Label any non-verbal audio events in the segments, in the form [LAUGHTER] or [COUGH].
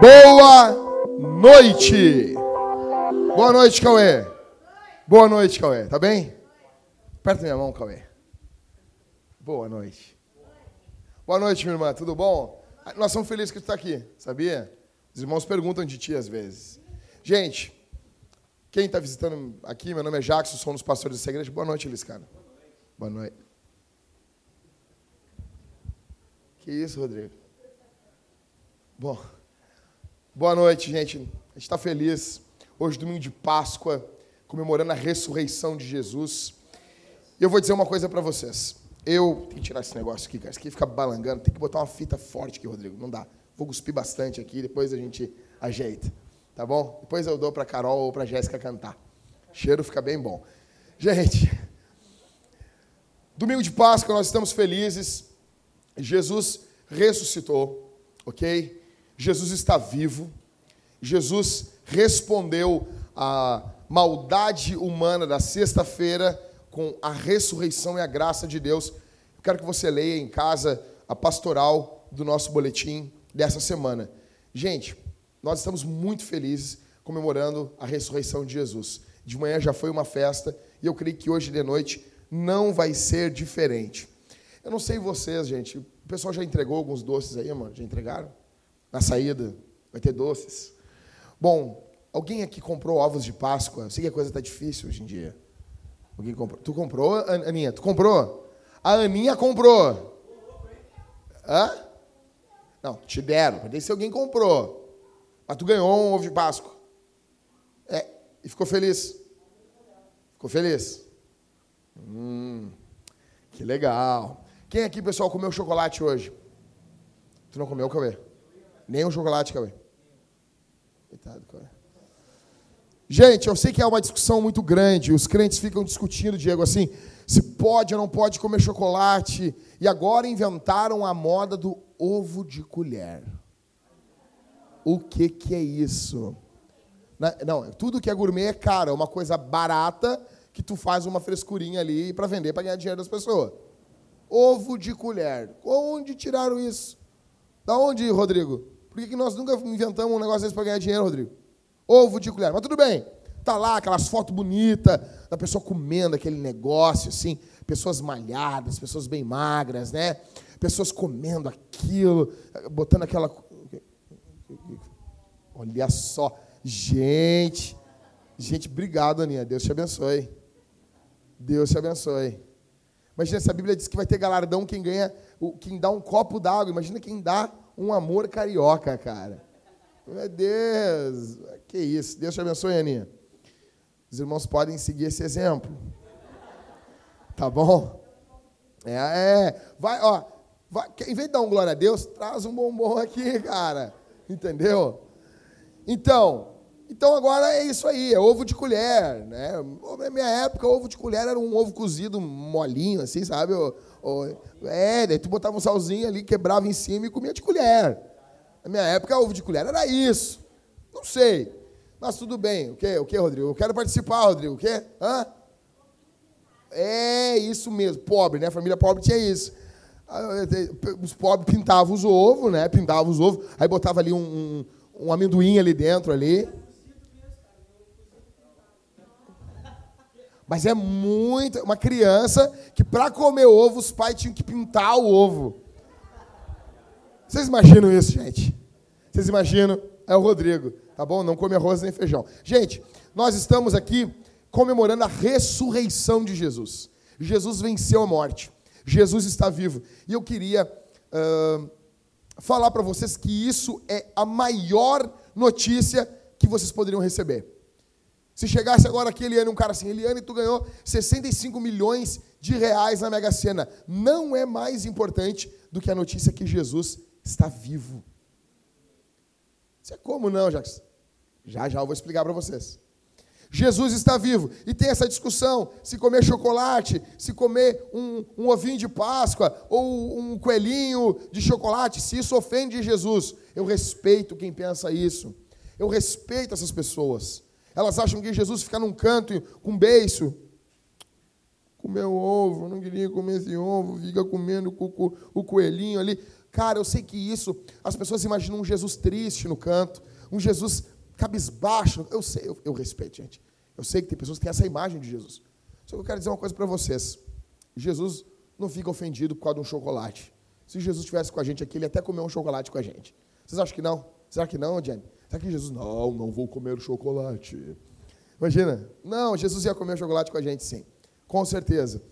Boa noite. Boa noite, Cauê. Boa noite, Cauê. Tá bem? Aperta minha mão, Cauê. Boa noite. Boa noite, minha irmã. Tudo bom? Nós somos felizes que tu está aqui, sabia? Os irmãos perguntam de ti às vezes. Gente, quem está visitando aqui, meu nome é Jackson, sou um dos pastores dessa igreja. Boa noite, Elis, cara. Boa noite. Que isso, Rodrigo? Bom, boa noite, gente. A gente está feliz. Hoje, domingo de Páscoa, comemorando a ressurreição de Jesus. E eu vou dizer uma coisa para vocês. Eu. Tem que tirar esse negócio aqui, cara. Isso aqui fica balangando. Tem que botar uma fita forte aqui, Rodrigo. Não dá. Vou cuspir bastante aqui, depois a gente ajeita. Tá bom? Depois eu dou para Carol ou para Jéssica cantar. O cheiro fica bem bom. Gente, domingo de Páscoa, nós estamos felizes. Jesus ressuscitou, ok? Jesus está vivo. Jesus respondeu à maldade humana da sexta-feira com a ressurreição e a graça de Deus. Eu quero que você leia em casa a pastoral do nosso boletim dessa semana. Gente, nós estamos muito felizes comemorando a ressurreição de Jesus. De manhã já foi uma festa e eu creio que hoje de noite não vai ser diferente. Eu não sei vocês, gente. Pessoal já entregou alguns doces aí, mano? Já entregaram? Na saída, vai ter doces. Bom, alguém aqui comprou ovos de Páscoa? Eu sei que a coisa está difícil hoje em dia. Alguém comprou? Tu comprou, Aninha? Tu comprou? A Aninha comprou. Hã? Não, te deram. Pode ser alguém comprou. Mas tu ganhou um ovo de Páscoa. É, e ficou feliz. Ficou feliz? Hum, que legal. Quem aqui, pessoal, comeu chocolate hoje? Tu não comeu, Cauê? Nem um chocolate, Cauê. Coitado, Cauê. Gente, eu sei que é uma discussão muito grande. Os crentes ficam discutindo, Diego, assim, se pode ou não pode comer chocolate. E agora inventaram a moda do ovo de colher. O que, que é isso? Não, tudo que é gourmet é caro, é uma coisa barata que tu faz uma frescurinha ali para vender para ganhar dinheiro das pessoas. Ovo de colher. Onde tiraram isso? Da onde, Rodrigo? Por que, que nós nunca inventamos um negócio desse para ganhar dinheiro, Rodrigo? Ovo de colher. Mas tudo bem. Tá lá aquelas fotos bonitas da pessoa comendo aquele negócio, assim, pessoas malhadas, pessoas bem magras, né? Pessoas comendo aquilo, botando aquela. Olha só. Gente. Gente, obrigado, Aninha. Deus te abençoe. Deus te abençoe. Imagina, essa Bíblia diz que vai ter galardão quem ganha, quem dá um copo d'água. Imagina quem dá um amor carioca, cara. Meu Deus, que isso. Deus te abençoe, Aninha. Os irmãos podem seguir esse exemplo. Tá bom? É, é. Vai, ó. Vai, em vez de dar um glória a Deus, traz um bombom aqui, cara. Entendeu? Então, então agora é isso aí, é ovo de colher, né? Na minha época, ovo de colher era um ovo cozido molinho, assim, sabe? é, daí tu botava um salzinho ali, quebrava em cima e comia de colher. Na minha época, ovo de colher era isso. Não sei. Mas tudo bem. O que, o que Rodrigo? Eu quero participar, Rodrigo. O quê? Hã? É isso mesmo. Pobre, né? Família pobre tinha isso. Os pobres pintavam os ovos, né? Pintavam os ovos. Aí botava ali um, um, um amendoim ali dentro ali. Mas é muito. Uma criança que, para comer ovo, os pais tinham que pintar o ovo. Vocês imaginam isso, gente? Vocês imaginam? É o Rodrigo, tá bom? Não come arroz nem feijão. Gente, nós estamos aqui comemorando a ressurreição de Jesus. Jesus venceu a morte. Jesus está vivo. E eu queria uh, falar para vocês que isso é a maior notícia que vocês poderiam receber. Se chegasse agora aqui, Eliane, um cara assim, Eliane, tu ganhou 65 milhões de reais na Mega Sena. Não é mais importante do que a notícia que Jesus está vivo. Isso é como não, Jackson? Já já eu vou explicar para vocês. Jesus está vivo. E tem essa discussão: se comer chocolate, se comer um, um, ovinho de Páscoa ou um coelhinho de chocolate, se isso ofende Jesus. Eu respeito quem pensa isso. Eu respeito essas pessoas. Elas acham que Jesus fica num canto com um beiço. comer o ovo, não queria comer esse ovo, fica comendo o, coelhinho ali. Cara, eu sei que isso, as pessoas imaginam um Jesus triste no canto, um Jesus cabisbaixo. Eu sei, eu, eu respeito, gente. Eu sei que tem pessoas que têm essa imagem de Jesus. Só que eu quero dizer uma coisa para vocês. Jesus não fica ofendido por causa de um chocolate. Se Jesus estivesse com a gente aqui, ele até comer um chocolate com a gente. Vocês acham que não? Será que não, Jenny? Será que Jesus, não, não vou comer chocolate? Imagina. Não, Jesus ia comer chocolate com a gente, sim. Com certeza.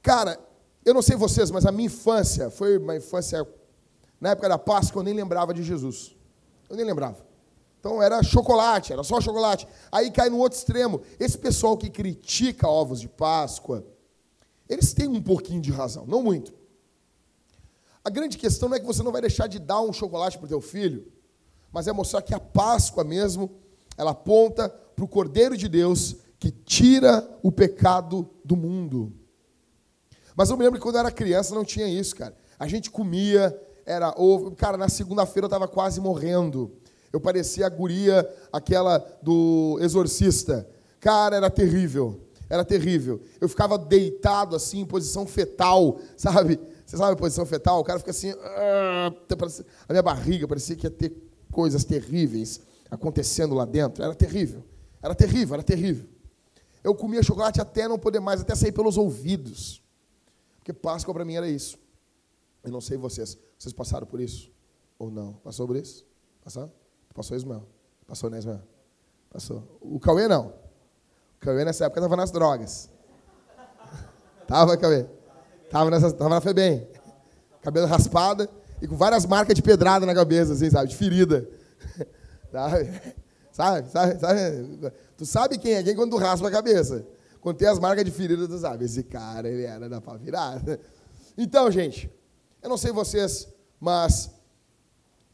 Cara, eu não sei vocês, mas a minha infância foi uma infância. Na época da Páscoa, eu nem lembrava de Jesus. Eu nem lembrava. Então era chocolate, era só chocolate. Aí cai no outro extremo. Esse pessoal que critica ovos de Páscoa, eles têm um pouquinho de razão, não muito. A grande questão não é que você não vai deixar de dar um chocolate para o teu filho, mas é mostrar que a Páscoa mesmo, ela aponta para o Cordeiro de Deus que tira o pecado do mundo. Mas eu me lembro que quando eu era criança não tinha isso, cara. A gente comia, era ovo. Cara, na segunda-feira eu estava quase morrendo. Eu parecia a guria, aquela do exorcista. Cara, era terrível. Era terrível. Eu ficava deitado assim, em posição fetal, sabe? Você sabe a posição fetal? O cara fica assim. Ah, a minha barriga parecia que ia ter coisas terríveis acontecendo lá dentro. Era terrível. Era terrível, era terrível. Eu comia chocolate até não poder mais, até sair pelos ouvidos. Porque Páscoa para mim era isso. Eu não sei vocês. Vocês passaram por isso? Ou não? Passou por isso? Passou? Passou Ismael? Passou, né, Ismael? Passou. O Cauê não. O Cauê nessa época estava nas drogas. [LAUGHS] Tava, Cauê? Tava, nessa, tava na FEBEM. Cabelo raspado e com várias marcas de pedrada na cabeça, assim, sabe? De ferida. [LAUGHS] Sabe? Sabe? sabe? Tu sabe quem é quem quando tu raspa a cabeça. Quando tem as marcas de ferida, tu sabe. Esse cara, ele era da pau virada. [LAUGHS] Então, gente, eu não sei vocês, mas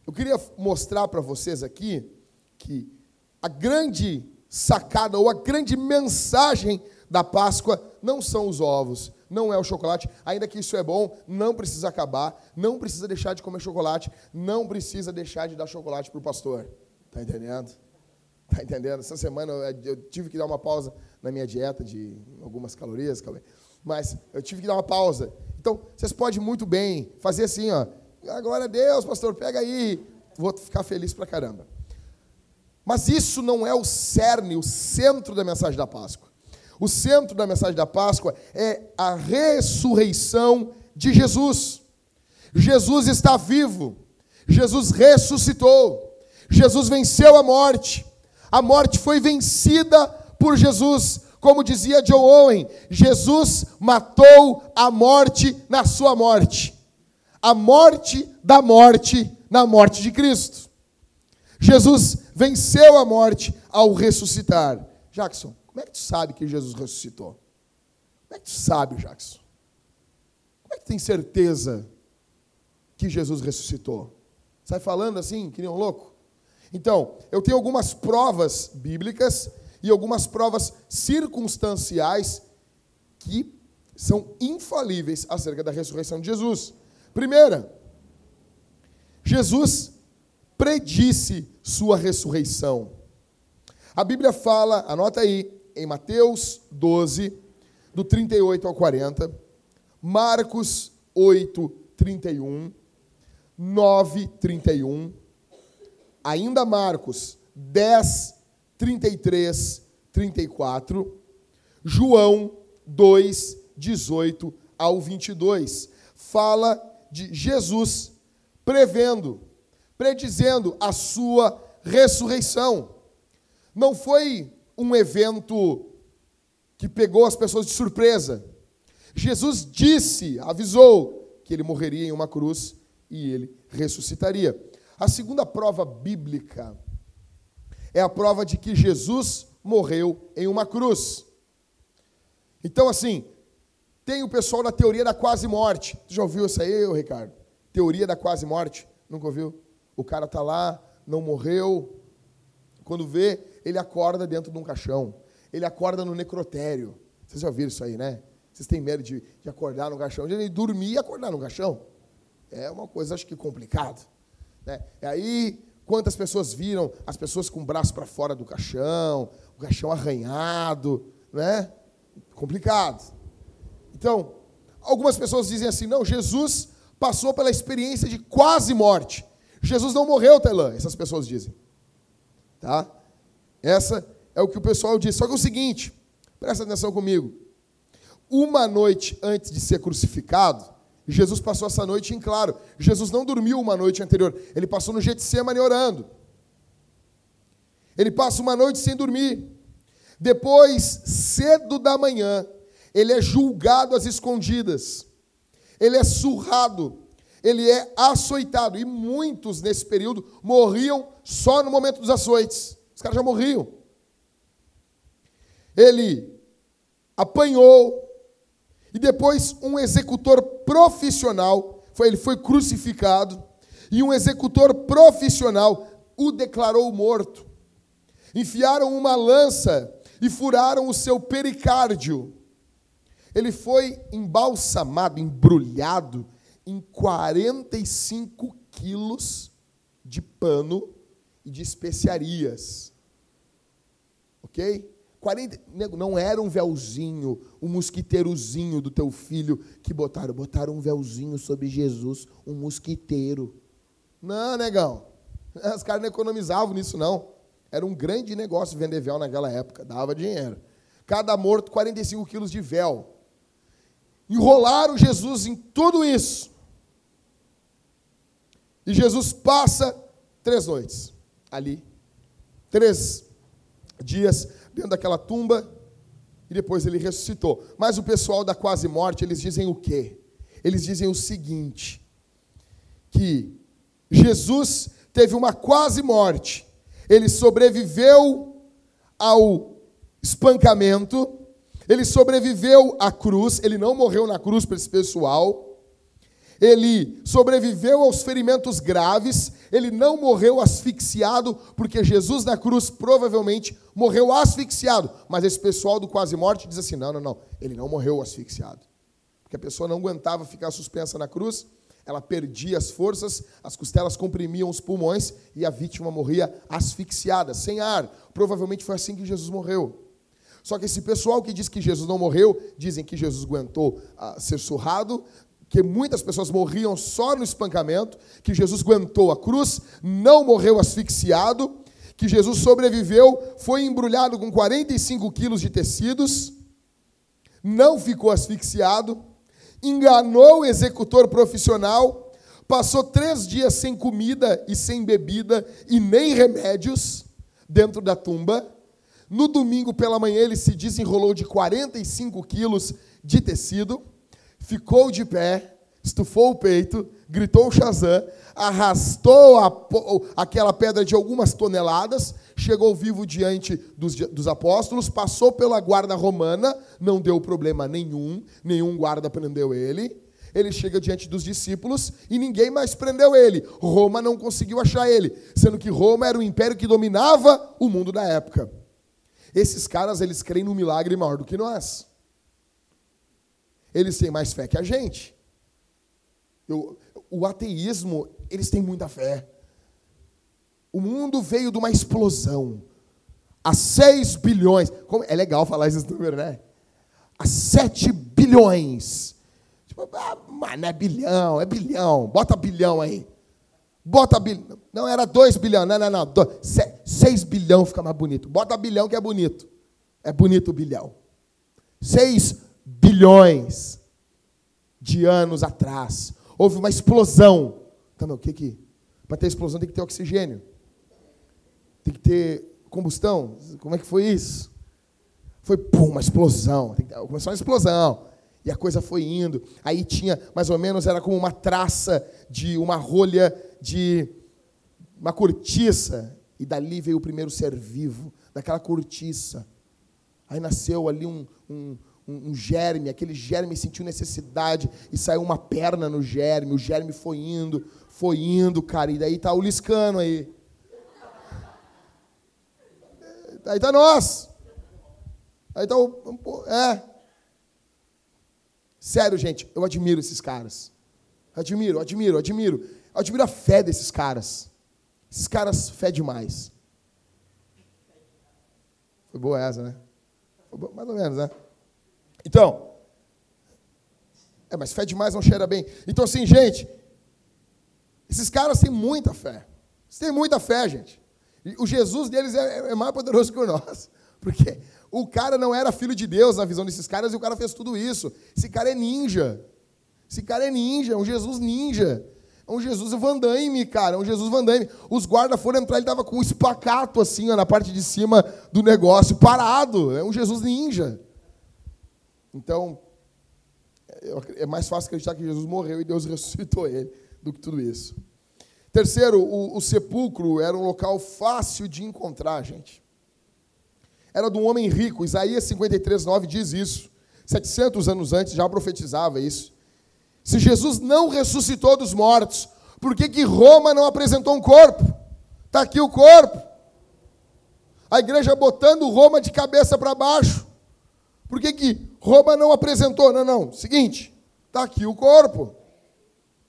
eu queria mostrar para vocês aqui que a grande sacada ou a grande mensagem da Páscoa não são os ovos, não é o chocolate, ainda que isso é bom, não precisa acabar, não precisa deixar de comer chocolate, não precisa deixar de dar chocolate para o pastor. Está entendendo? Está entendendo? Essa semana eu tive que dar uma pausa na minha dieta de algumas calorias, mas eu tive que dar uma pausa. Então, vocês podem muito bem fazer assim, ó. Glória a Deus, pastor, pega aí. Vou ficar feliz pra caramba. Mas isso não é o cerne, o centro da mensagem da Páscoa. O centro da mensagem da Páscoa é a ressurreição de Jesus. Jesus está vivo. Jesus ressuscitou. Jesus venceu a morte. A morte foi vencida por Jesus. Como dizia Joe Owen, Jesus matou a morte na sua morte. A morte da morte na morte de Cristo. Jesus venceu a morte ao ressuscitar. Jackson, como é que tu sabe que Jesus ressuscitou? Como é que tu sabe, Jackson? Como é que tu tem certeza que Jesus ressuscitou? Sai falando assim, que nem um louco? Então, eu tenho algumas provas bíblicas e algumas provas circunstanciais que são infalíveis acerca da ressurreição de Jesus. Primeira, Jesus predisse sua ressurreição. A Bíblia fala, anota aí, em Mateus 12, do 38 ao 40, Marcos 8, 31, 9, 31, ainda Marcos 10, 33, 34, João 2, 18 ao 22. Fala de Jesus prevendo, predizendo a sua ressurreição. Não foi um evento que pegou as pessoas de surpresa. Jesus disse, avisou que ele morreria em uma cruz e ele ressuscitaria. A segunda prova bíblica é a prova de que Jesus morreu em uma cruz. Então, assim, tem o pessoal da teoria da quase morte. Tu já ouviu isso aí, Ricardo? Teoria da quase morte? Nunca ouviu? O cara tá lá, não morreu. Quando vê, ele acorda dentro de um caixão. Ele acorda no necrotério. Vocês já ouviram isso aí, né? Vocês têm medo de, de acordar no caixão? De dormir e acordar no caixão? É uma coisa, acho que, complicada. Né? E aí, quantas pessoas viram as pessoas com o braço para fora do caixão, o caixão arranhado, né? Complicado. Então, algumas pessoas dizem assim: não, Jesus passou pela experiência de quase morte. Jesus não morreu, Tailã, essas pessoas dizem. Tá? Essa é o que o pessoal diz. Só que é o seguinte, presta atenção comigo. Uma noite antes de ser crucificado, Jesus passou essa noite em claro. Jesus não dormiu uma noite anterior, ele passou no Getsemane orando. Ele passa uma noite sem dormir. Depois, cedo da manhã, ele é julgado às escondidas. Ele é surrado, ele é açoitado. E muitos nesse período morriam só no momento dos açoites. Os caras já morriam. Ele apanhou, e depois um executor profissional, foi, ele foi crucificado, e um executor profissional o declarou morto. Enfiaram uma lança e furaram o seu pericárdio. Ele foi embalsamado, embrulhado em 45 quilos de pano e de especiarias. Ok? 40, não era um véuzinho, um mosquiteirozinho do teu filho que botaram. Botaram um véuzinho sobre Jesus, um mosquiteiro. Não, negão. [LAUGHS] Os caras não economizavam nisso, não. Era um grande negócio vender véu naquela época, dava dinheiro. Cada morto, 45 quilos de véu. Enrolaram Jesus em tudo isso. E Jesus passa três noites ali. Três dias dentro daquela tumba e depois ele ressuscitou. Mas o pessoal da quase morte, eles dizem o quê? Eles dizem o seguinte: que Jesus teve uma quase morte. Ele sobreviveu ao espancamento, ele sobreviveu à cruz, ele não morreu na cruz para esse pessoal ele sobreviveu aos ferimentos graves, ele não morreu asfixiado, porque Jesus na cruz provavelmente morreu asfixiado. Mas esse pessoal do quase morte diz assim: não, não, não, ele não morreu asfixiado. Porque a pessoa não aguentava ficar suspensa na cruz, ela perdia as forças, as costelas comprimiam os pulmões e a vítima morria asfixiada, sem ar. Provavelmente foi assim que Jesus morreu. Só que esse pessoal que diz que Jesus não morreu, dizem que Jesus aguentou uh, ser surrado, que muitas pessoas morriam só no espancamento, que Jesus aguentou a cruz, não morreu asfixiado, que Jesus sobreviveu, foi embrulhado com 45 quilos de tecidos, não ficou asfixiado, enganou o executor profissional, passou três dias sem comida e sem bebida e nem remédios dentro da tumba. No domingo pela manhã ele se desenrolou de 45 quilos de tecido ficou de pé, estufou o peito, gritou Shazam, arrastou a, aquela pedra de algumas toneladas, chegou vivo diante dos, dos apóstolos, passou pela guarda romana, não deu problema nenhum, nenhum guarda prendeu ele. Ele chega diante dos discípulos e ninguém mais prendeu ele. Roma não conseguiu achar ele, sendo que Roma era o império que dominava o mundo da época. Esses caras, eles creem no milagre maior do que nós. Eles têm mais fé que a gente. Eu, o ateísmo, eles têm muita fé. O mundo veio de uma explosão. Há 6 bilhões. Como, é legal falar esses números, né? Há 7 bilhões. Tipo, ah, mas não é bilhão, é bilhão. Bota bilhão aí. Bota bilhão. Não, era 2 bilhões. Não, não, não. 6 bilhão fica mais bonito. Bota bilhão que é bonito. É bonito o bilhão. 6 bilhões de anos atrás. Houve uma explosão. Então, o que que? Para ter explosão tem que ter oxigênio. Tem que ter combustão. Como é que foi isso? Foi pum, uma explosão. Começou uma explosão. E a coisa foi indo. Aí tinha, mais ou menos, era como uma traça de uma rolha de uma cortiça. E dali veio o primeiro ser vivo, daquela cortiça. Aí nasceu ali um, um, um, um germe, aquele germe sentiu necessidade e saiu uma perna no germe, o germe foi indo, foi indo, cara, e daí tá o liscano aí. Aí tá nós. Aí tá o. É. Sério, gente, eu admiro esses caras. Admiro, admiro, admiro. Admiro a fé desses caras. Esses caras, fé demais. Foi boa essa, né? Boa, mais ou menos, né? Então, é, mas fé demais não cheira bem. Então, assim, gente, esses caras têm muita fé. Eles têm muita fé, gente. O Jesus deles é, é mais poderoso que o nosso. [LAUGHS] Porque o cara não era filho de Deus na visão desses caras e o cara fez tudo isso. Esse cara é ninja. Esse cara é ninja, é um Jesus ninja. É um Jesus Van Damme, cara. É um Jesus Van Damme. Os guardas foram entrar, ele tava com um espacato assim, ó, na parte de cima do negócio, parado. É um Jesus ninja. Então, é mais fácil acreditar que Jesus morreu e Deus [LAUGHS] ressuscitou ele do que tudo isso. Terceiro, o, o sepulcro era um local fácil de encontrar, gente. Era de um homem rico. Isaías 53, 9 diz isso. 700 anos antes já profetizava isso. Se Jesus não ressuscitou dos mortos, por que, que Roma não apresentou um corpo? Está aqui o corpo. A igreja botando Roma de cabeça para baixo. Por que, que Roma não apresentou? Não, não. Seguinte, está aqui o corpo.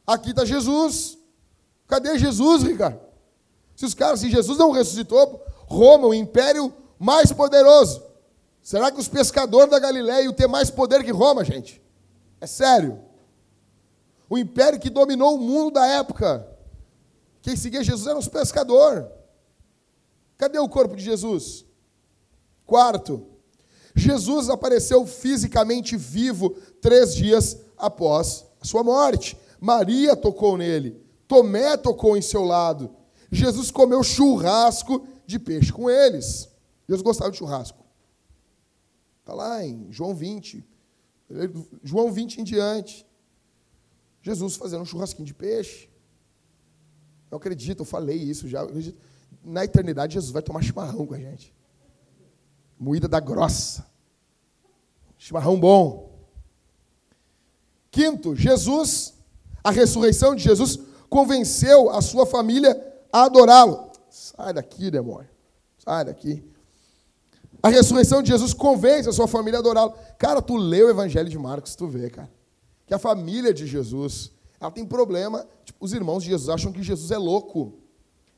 Aqui está Jesus. Cadê Jesus, Ricardo? Se os caras, se Jesus não ressuscitou, Roma, o império mais poderoso. Será que os pescadores da Galileia iam ter mais poder que Roma, gente? É sério. O império que dominou o mundo da época. Quem seguia Jesus eram os pescadores. Cadê o corpo de Jesus? Quarto, Jesus apareceu fisicamente vivo três dias após a sua morte. Maria tocou nele, Tomé tocou em seu lado. Jesus comeu churrasco de peixe com eles. Jesus gostava de churrasco. Está lá em João 20. João 20 em diante. Jesus fazendo um churrasquinho de peixe. Eu acredito, eu falei isso já. Na eternidade, Jesus vai tomar chimarrão com a gente. Moída da grossa. Chimarrão bom. Quinto, Jesus, a ressurreição de Jesus, convenceu a sua família a adorá-lo. Sai daqui, demônio. Sai daqui. A ressurreição de Jesus convence a sua família a adorá-lo. Cara, tu lê o Evangelho de Marcos, tu vê, cara que a família de Jesus, ela tem problema, tipo, os irmãos de Jesus acham que Jesus é louco.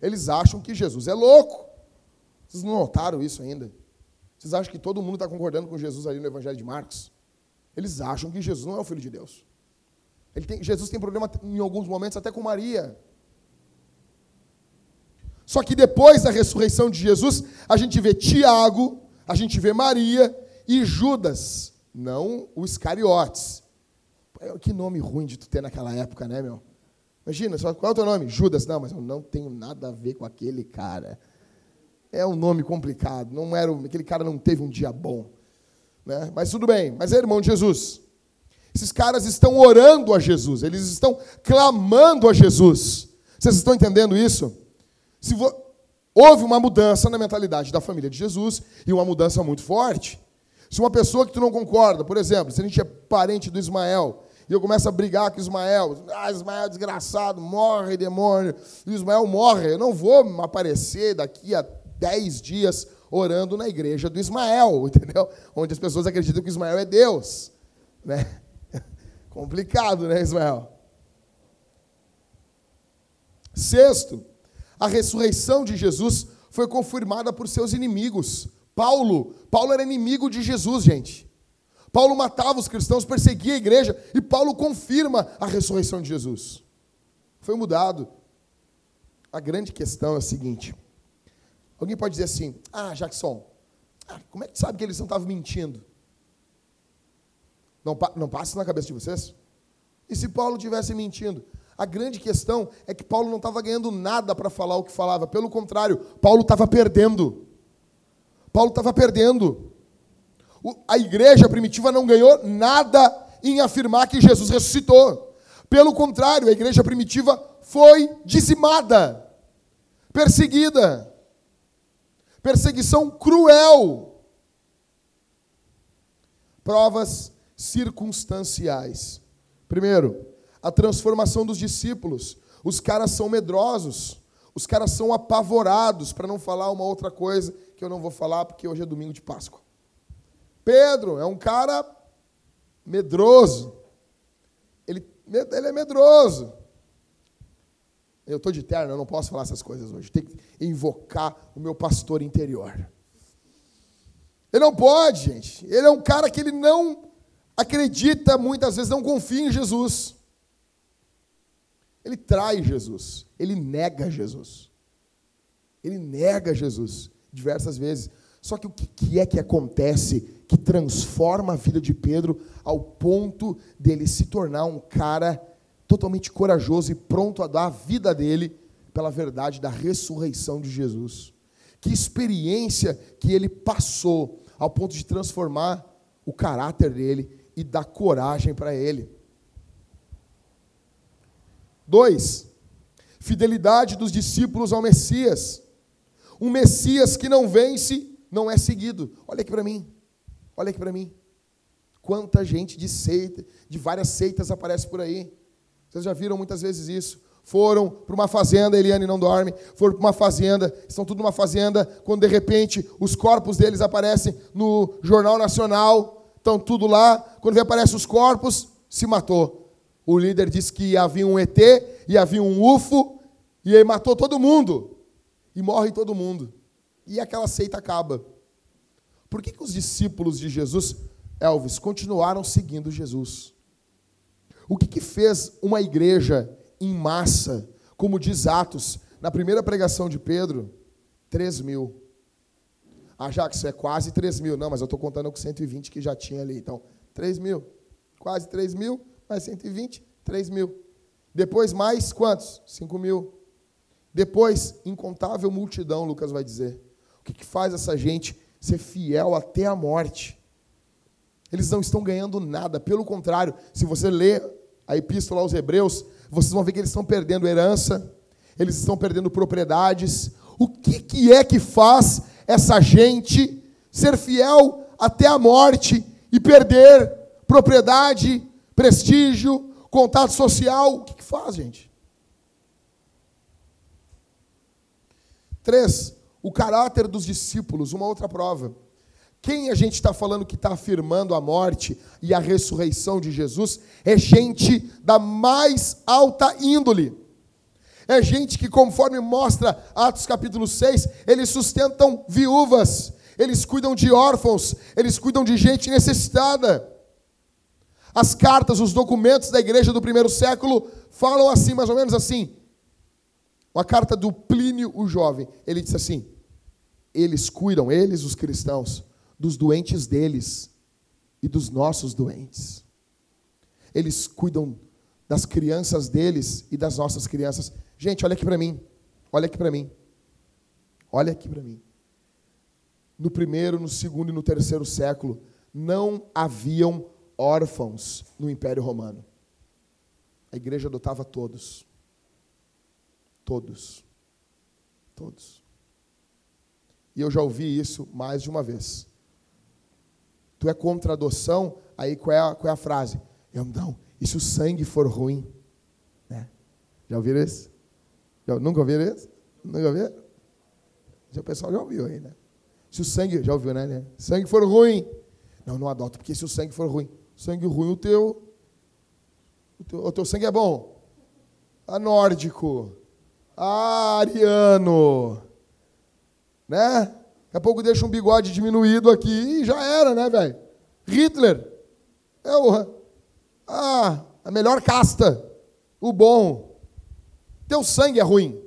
Eles acham que Jesus é louco. Vocês não notaram isso ainda? Vocês acham que todo mundo está concordando com Jesus ali no Evangelho de Marcos? Eles acham que Jesus não é o Filho de Deus. Tem, Jesus tem problema em alguns momentos até com Maria. Só que depois da ressurreição de Jesus, a gente vê Tiago, a gente vê Maria e Judas, não os Iscariotes. É, que nome ruim de tu ter naquela época, né, meu? Imagina, qual é o teu nome? Judas. Não, mas eu não tenho nada a ver com aquele cara. É um nome complicado. Não era, aquele cara não teve um dia bom. Né? Mas tudo bem. Mas é irmão de Jesus. Esses caras estão orando a Jesus. Eles estão clamando a Jesus. Vocês estão entendendo isso? Se vo... Houve uma mudança na mentalidade da família de Jesus e uma mudança muito forte. Se uma pessoa que tu não concorda, por exemplo, se a gente é parente do Ismael, e eu começo a brigar com Ismael. Ah, Ismael é desgraçado, morre, demônio. E Ismael morre. Eu não vou aparecer daqui a 10 dias orando na igreja do Ismael, [LAUGHS] entendeu? Onde as pessoas acreditam que Ismael é Deus. Né? [LAUGHS] Complicado, né, Ismael? Sexto, a ressurreição de Jesus foi confirmada por seus inimigos. Paulo, Paulo era inimigo de Jesus, gente. Paulo matava os cristãos, perseguia a igreja, e Paulo confirma a ressurreição de Jesus. Foi mudado. A grande questão é a seguinte: alguém pode dizer assim, ah, Jackson, ah, como é que sabe que eles não estavam mentindo? Não, não passa na cabeça de vocês? E se Paulo tivesse mentindo? A grande questão é que Paulo não estava ganhando nada para falar o que falava, pelo contrário, Paulo estava perdendo. Paulo estava perdendo a igreja primitiva não ganhou nada em afirmar que Jesus ressuscitou. Pelo contrário, a igreja primitiva foi dizimada, perseguida. Perseguição cruel. Provas circunstanciais. Primeiro, a transformação dos discípulos. Os caras são medrosos, os caras são apavorados, para não falar uma outra coisa que eu não vou falar porque hoje é domingo de Páscoa. Pedro é um cara medroso. Ele, ele é medroso. Eu estou de terno, eu não posso falar essas coisas hoje. Tem que invocar o meu pastor interior. Ele não pode, gente. Ele é um cara que ele não acredita muitas vezes, não confia em Jesus. Ele trai Jesus, ele nega Jesus. Ele nega Jesus diversas vezes. Só que o que é que acontece que transforma a vida de Pedro ao ponto dele se tornar um cara totalmente corajoso e pronto a dar a vida dele pela verdade da ressurreição de Jesus? Que experiência que ele passou ao ponto de transformar o caráter dele e dar coragem para ele. Dois, fidelidade dos discípulos ao Messias. Um Messias que não vence, não é seguido. Olha aqui para mim. Olha aqui para mim. Quanta gente de seita, de várias seitas aparece por aí. Vocês já viram muitas vezes isso. Foram para uma fazenda, Eliane não dorme, foram para uma fazenda, estão tudo numa fazenda, quando de repente os corpos deles aparecem no Jornal Nacional, estão tudo lá, quando aparecem os corpos, se matou. O líder disse que havia um ET e havia um UFO, e ele matou todo mundo. E morre todo mundo. E aquela seita acaba. Por que, que os discípulos de Jesus, Elvis, continuaram seguindo Jesus? O que, que fez uma igreja em massa, como diz Atos, na primeira pregação de Pedro, 3 mil. Ah, já que isso é quase 3 mil. Não, mas eu estou contando com 120 que já tinha ali. Então, 3 mil. Quase 3 mil, mais 120, 3 mil. Depois mais quantos? 5 mil. Depois, incontável multidão, Lucas vai dizer. O que, que faz essa gente ser fiel até a morte? Eles não estão ganhando nada. Pelo contrário, se você ler a epístola aos Hebreus, vocês vão ver que eles estão perdendo herança, eles estão perdendo propriedades. O que, que é que faz essa gente ser fiel até a morte e perder propriedade, prestígio, contato social? O que, que faz, gente? Três, o caráter dos discípulos, uma outra prova. Quem a gente está falando que está afirmando a morte e a ressurreição de Jesus é gente da mais alta índole. É gente que, conforme mostra Atos capítulo 6, eles sustentam viúvas, eles cuidam de órfãos, eles cuidam de gente necessitada. As cartas, os documentos da igreja do primeiro século falam assim, mais ou menos assim. Uma carta do Plínio o Jovem, ele diz assim: eles cuidam, eles, os cristãos, dos doentes deles e dos nossos doentes. Eles cuidam das crianças deles e das nossas crianças. Gente, olha aqui para mim. Olha aqui para mim. Olha aqui para mim. No primeiro, no segundo e no terceiro século, não haviam órfãos no Império Romano. A igreja adotava todos. Todos. Todos. E eu já ouvi isso mais de uma vez tu é contra a adoção, aí qual é a, qual é a frase? Eu não, e se o sangue for ruim? Né? Já ouviram isso? Já, nunca ouviram isso? Nunca ouviram? O pessoal já ouviu aí, né? Se o sangue, já ouviu, né? né? Sangue for ruim. Não, não adota, porque se o sangue for ruim, sangue ruim, o teu, o teu, o teu sangue é bom. A nórdico, a ariano, né? Daqui a pouco deixa um bigode diminuído aqui e já era, né, velho? Hitler. É o, ah, a melhor casta. O bom. Teu sangue é ruim.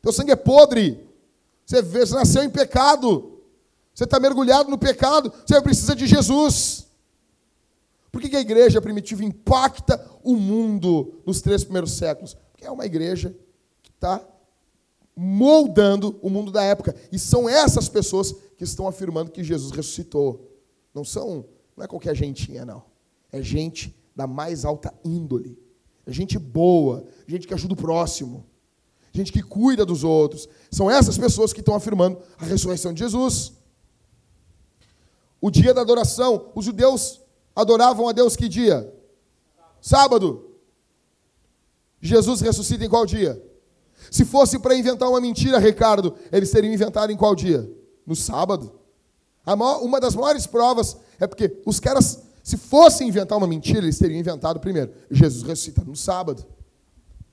Teu sangue é podre. Você, você nasceu em pecado. Você está mergulhado no pecado. Você precisa de Jesus. Por que a igreja primitiva impacta o mundo nos três primeiros séculos? Porque é uma igreja que está moldando o mundo da época. E são essas pessoas que estão afirmando que Jesus ressuscitou. Não são, não é qualquer gentinha, não. É gente da mais alta índole. É gente boa, gente que ajuda o próximo, gente que cuida dos outros. São essas pessoas que estão afirmando a ressurreição de Jesus. O dia da adoração, os judeus adoravam a Deus que dia? Sábado. Jesus ressuscita em qual dia? Se fosse para inventar uma mentira, Ricardo, eles teriam inventado em qual dia? No sábado. Maior, uma das maiores provas é porque os caras, se fossem inventar uma mentira, eles teriam inventado primeiro. Jesus ressuscita no sábado.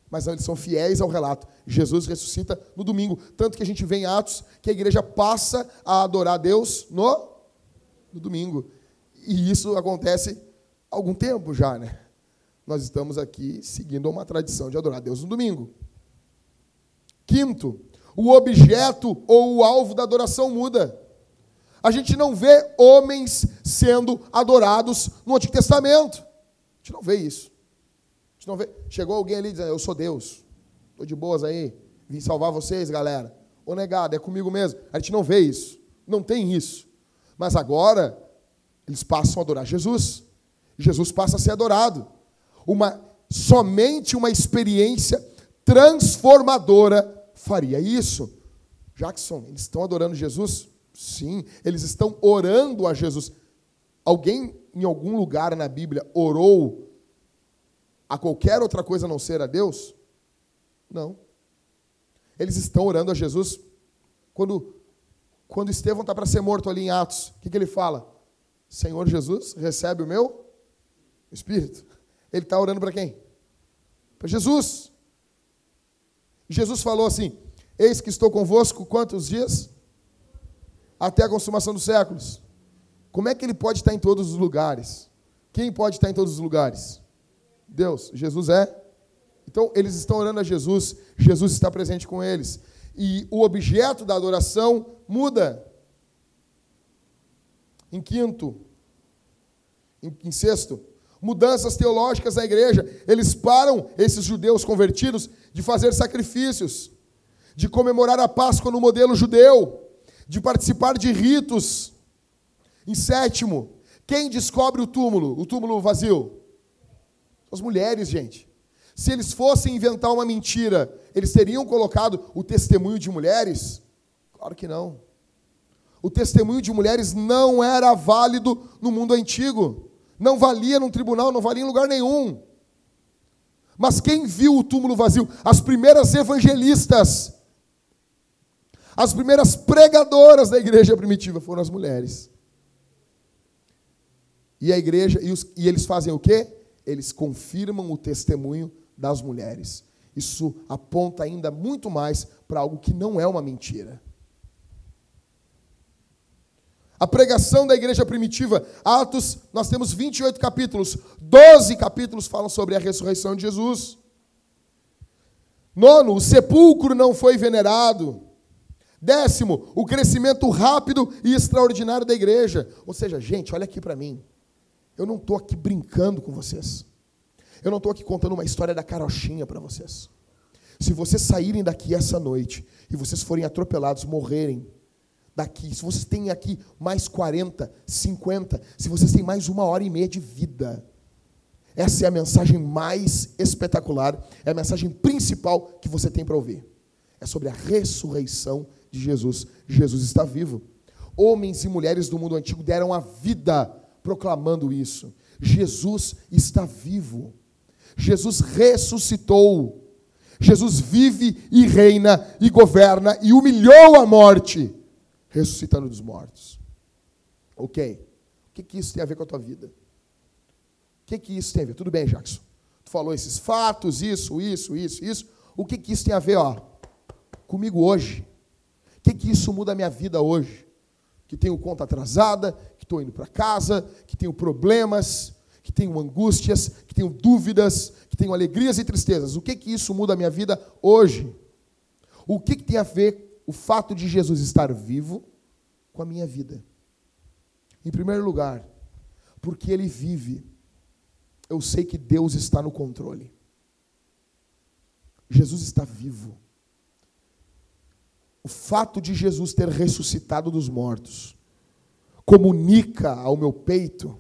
Mas não, eles são fiéis ao relato. Jesus ressuscita no domingo. Tanto que a gente vê em Atos que a igreja passa a adorar a Deus no, no domingo. E isso acontece algum tempo já, né? Nós estamos aqui seguindo uma tradição de adorar Deus no domingo. Quinto, o objeto ou o alvo da adoração muda. A gente não vê homens sendo adorados no Antigo Testamento. A gente não vê isso. A gente não vê. Chegou alguém ali dizendo: Eu sou Deus. Estou de boas aí. Vim salvar vocês, galera. Ô negado, é comigo mesmo. A gente não vê isso. Não tem isso. Mas agora, eles passam a adorar Jesus. Jesus passa a ser adorado. Uma, somente uma experiência transformadora faria isso. Jackson, eles estão adorando Jesus? Sim, eles estão orando a Jesus. Alguém em algum lugar na Bíblia orou a qualquer outra coisa a não ser a Deus? Não. Eles estão orando a Jesus. Quando, quando Estevão está para ser morto ali em Atos, o que, que ele fala? Senhor Jesus, recebe o meu Espírito. Ele está orando para quem? Para Jesus. Jesus falou assim: Eis que estou convosco quantos dias? Até a consumação dos séculos. Como é que ele pode estar em todos os lugares? Quem pode estar em todos os lugares? Deus. Jesus é. Então, eles estão orando a Jesus, Jesus está presente com eles. E o objeto da adoração muda. Em quinto, em, em sexto, mudanças teológicas na igreja. Eles param, esses judeus convertidos, de fazer sacrifícios, de comemorar a Páscoa no modelo judeu, de participar de ritos. Em sétimo, quem descobre o túmulo, o túmulo vazio? As mulheres, gente. Se eles fossem inventar uma mentira, eles teriam colocado o testemunho de mulheres? Claro que não. O testemunho de mulheres não era válido no mundo antigo. Não valia num tribunal, não valia em lugar nenhum. Mas quem viu o túmulo vazio? As primeiras evangelistas, as primeiras pregadoras da igreja primitiva foram as mulheres. E a igreja, e, os, e eles fazem o quê? Eles confirmam o testemunho das mulheres. Isso aponta ainda muito mais para algo que não é uma mentira. A pregação da igreja primitiva, Atos, nós temos 28 capítulos, 12 capítulos falam sobre a ressurreição de Jesus. Nono, o sepulcro não foi venerado. Décimo, o crescimento rápido e extraordinário da igreja. Ou seja, gente, olha aqui para mim. Eu não estou aqui brincando com vocês. Eu não estou aqui contando uma história da carochinha para vocês. Se vocês saírem daqui essa noite e vocês forem atropelados, morrerem, daqui, se vocês têm aqui mais 40, 50, se vocês têm mais uma hora e meia de vida, essa é a mensagem mais espetacular, é a mensagem principal que você tem para ouvir. É sobre a ressurreição de Jesus. Jesus está vivo. Homens e mulheres do mundo antigo deram a vida proclamando isso. Jesus está vivo. Jesus ressuscitou. Jesus vive e reina e governa e humilhou a morte ressuscitando dos mortos. Ok. O que, que isso tem a ver com a tua vida? O que, que isso tem a ver? Tudo bem, Jackson. Tu falou esses fatos, isso, isso, isso, isso. O que, que isso tem a ver, ó, comigo hoje? O que, que isso muda a minha vida hoje? Que tenho conta atrasada, que estou indo para casa, que tenho problemas, que tenho angústias, que tenho dúvidas, que tenho alegrias e tristezas. O que, que isso muda a minha vida hoje? O que, que tem a ver o fato de Jesus estar vivo com a minha vida. Em primeiro lugar, porque ele vive, eu sei que Deus está no controle. Jesus está vivo. O fato de Jesus ter ressuscitado dos mortos comunica ao meu peito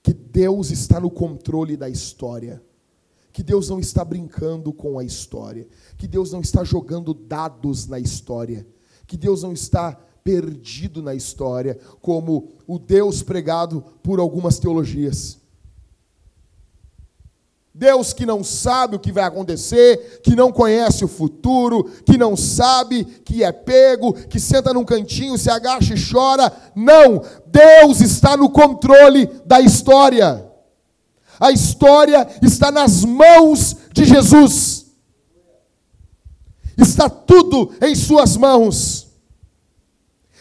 que Deus está no controle da história que Deus não está brincando com a história, que Deus não está jogando dados na história, que Deus não está perdido na história, como o Deus pregado por algumas teologias. Deus que não sabe o que vai acontecer, que não conhece o futuro, que não sabe, que é pego, que senta num cantinho, se agacha e chora. Não! Deus está no controle da história. A história está nas mãos de Jesus. Está tudo em Suas mãos.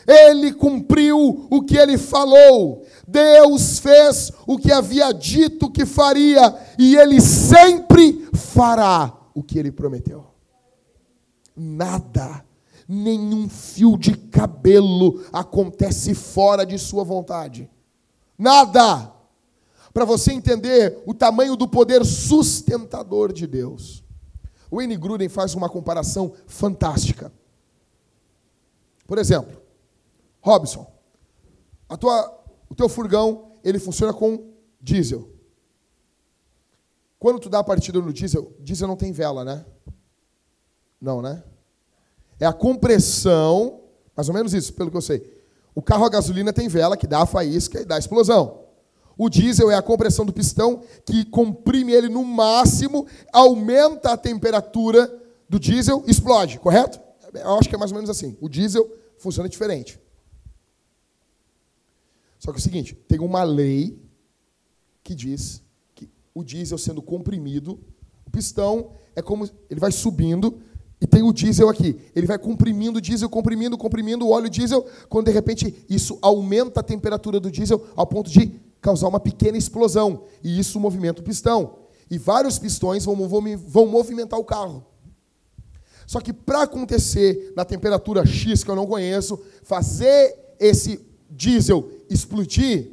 Ele cumpriu o que ele falou. Deus fez o que havia dito que faria, e Ele sempre fará o que Ele prometeu. Nada, nenhum fio de cabelo acontece fora de Sua vontade. Nada. Para você entender o tamanho do poder sustentador de Deus. O N. Gruden faz uma comparação fantástica. Por exemplo, Robson, tua, o teu furgão ele funciona com diesel. Quando tu dá a partida no diesel, diesel não tem vela, né? Não, né? É a compressão, mais ou menos isso, pelo que eu sei. O carro a gasolina tem vela que dá a faísca e dá a explosão. O diesel é a compressão do pistão que comprime ele no máximo, aumenta a temperatura do diesel, explode, correto? Eu acho que é mais ou menos assim. O diesel funciona diferente. Só que é o seguinte, tem uma lei que diz que o diesel sendo comprimido, o pistão é como ele vai subindo e tem o diesel aqui. Ele vai comprimindo o diesel, comprimindo, comprimindo o óleo diesel, quando de repente isso aumenta a temperatura do diesel ao ponto de causar uma pequena explosão. E isso movimenta o pistão. E vários pistões vão, vão movimentar o carro. Só que para acontecer na temperatura X, que eu não conheço, fazer esse diesel explodir,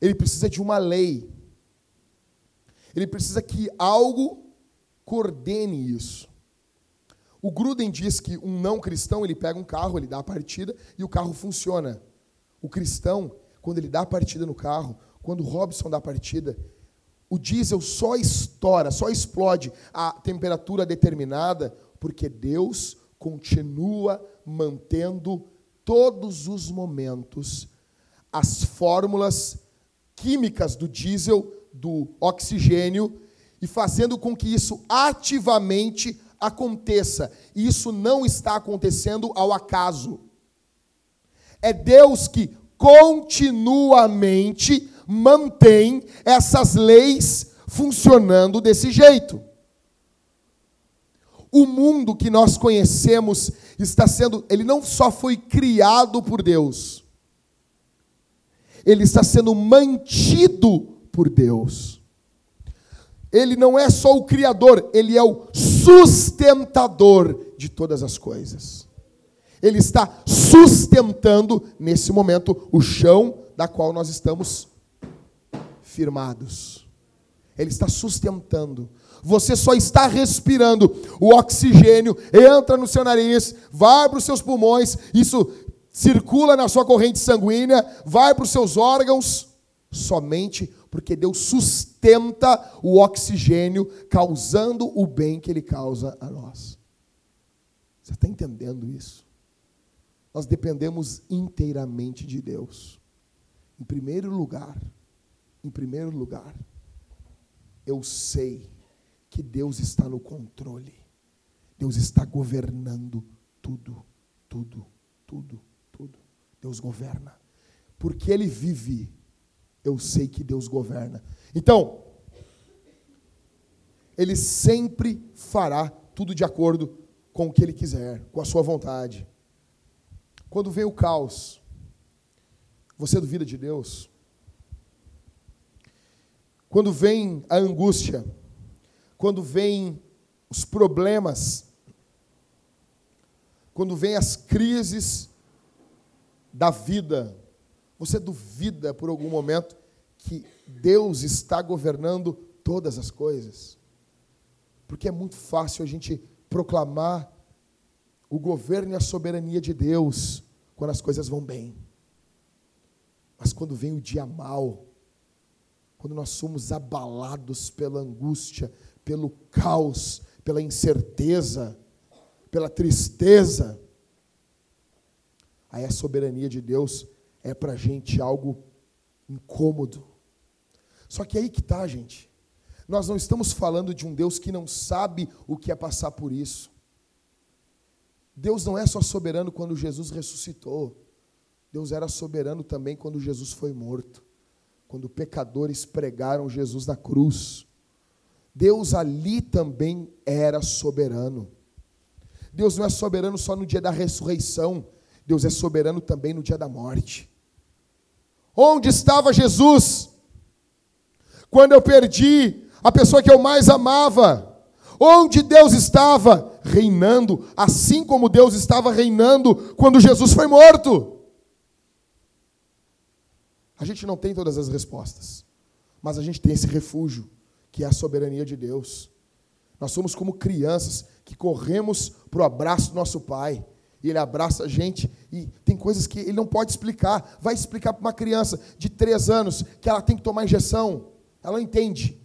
ele precisa de uma lei. Ele precisa que algo coordene isso. O Gruden diz que um não cristão, ele pega um carro, ele dá a partida e o carro funciona. O cristão, quando ele dá a partida no carro, quando o Robson dá a partida, o diesel só estoura, só explode a temperatura determinada, porque Deus continua mantendo todos os momentos as fórmulas químicas do diesel, do oxigênio, e fazendo com que isso ativamente aconteça. E isso não está acontecendo ao acaso. É Deus que continuamente mantém essas leis funcionando desse jeito. O mundo que nós conhecemos está sendo, ele não só foi criado por Deus, ele está sendo mantido por Deus. Ele não é só o criador, ele é o sustentador de todas as coisas. Ele está sustentando, nesse momento, o chão da qual nós estamos firmados. Ele está sustentando. Você só está respirando. O oxigênio entra no seu nariz, vai para os seus pulmões, isso circula na sua corrente sanguínea, vai para os seus órgãos, somente porque Deus sustenta o oxigênio, causando o bem que Ele causa a nós. Você está entendendo isso? Nós dependemos inteiramente de Deus. Em primeiro lugar, em primeiro lugar, eu sei que Deus está no controle. Deus está governando tudo, tudo, tudo, tudo. Deus governa. Porque Ele vive, eu sei que Deus governa. Então, Ele sempre fará tudo de acordo com o que Ele quiser, com a sua vontade. Quando vem o caos, você duvida de Deus? Quando vem a angústia, quando vem os problemas, quando vem as crises da vida, você duvida por algum momento que Deus está governando todas as coisas? Porque é muito fácil a gente proclamar o governo e a soberania de Deus quando as coisas vão bem. Mas quando vem o dia mal, quando nós somos abalados pela angústia, pelo caos, pela incerteza, pela tristeza, aí a soberania de Deus é para a gente algo incômodo. Só que aí que está, gente. Nós não estamos falando de um Deus que não sabe o que é passar por isso. Deus não é só soberano quando Jesus ressuscitou. Deus era soberano também quando Jesus foi morto. Quando pecadores pregaram Jesus na cruz. Deus ali também era soberano. Deus não é soberano só no dia da ressurreição. Deus é soberano também no dia da morte. Onde estava Jesus? Quando eu perdi a pessoa que eu mais amava. Onde Deus estava? Reinando, assim como Deus estava reinando quando Jesus foi morto. A gente não tem todas as respostas, mas a gente tem esse refúgio, que é a soberania de Deus. Nós somos como crianças que corremos para o abraço do nosso Pai. E ele abraça a gente e tem coisas que ele não pode explicar. Vai explicar para uma criança de três anos que ela tem que tomar injeção. Ela não entende.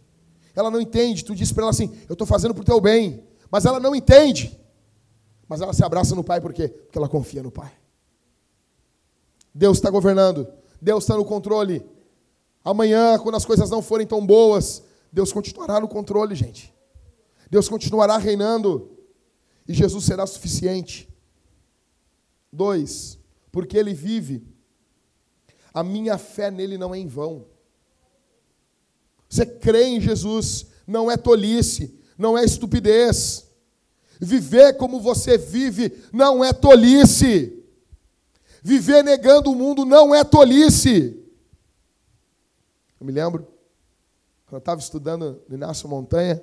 Ela não entende. Tu diz para ela assim: Eu estou fazendo para o teu bem. Mas ela não entende. Mas ela se abraça no Pai por quê? Porque ela confia no Pai. Deus está governando. Deus está no controle. Amanhã, quando as coisas não forem tão boas, Deus continuará no controle, gente. Deus continuará reinando. E Jesus será suficiente. Dois, porque Ele vive. A minha fé nele não é em vão. Você crê em Jesus, não é tolice, não é estupidez. Viver como você vive não é tolice. Viver negando o mundo não é tolice. Eu me lembro, quando eu estava estudando no Inácio Montanha,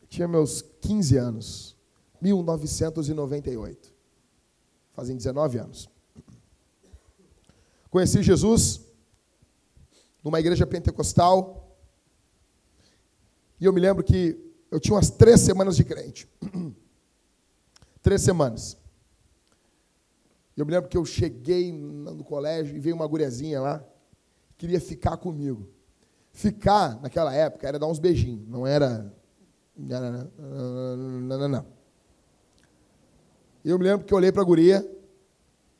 eu tinha meus 15 anos, 1998. Fazem 19 anos. Conheci Jesus numa igreja pentecostal. E eu me lembro que eu tinha umas três semanas de crente. três semanas. Eu me lembro que eu cheguei no colégio e veio uma guriazinha lá, queria ficar comigo. Ficar, naquela época, era dar uns beijinhos, não era. Não, não, não. Eu me lembro que eu olhei para a guria,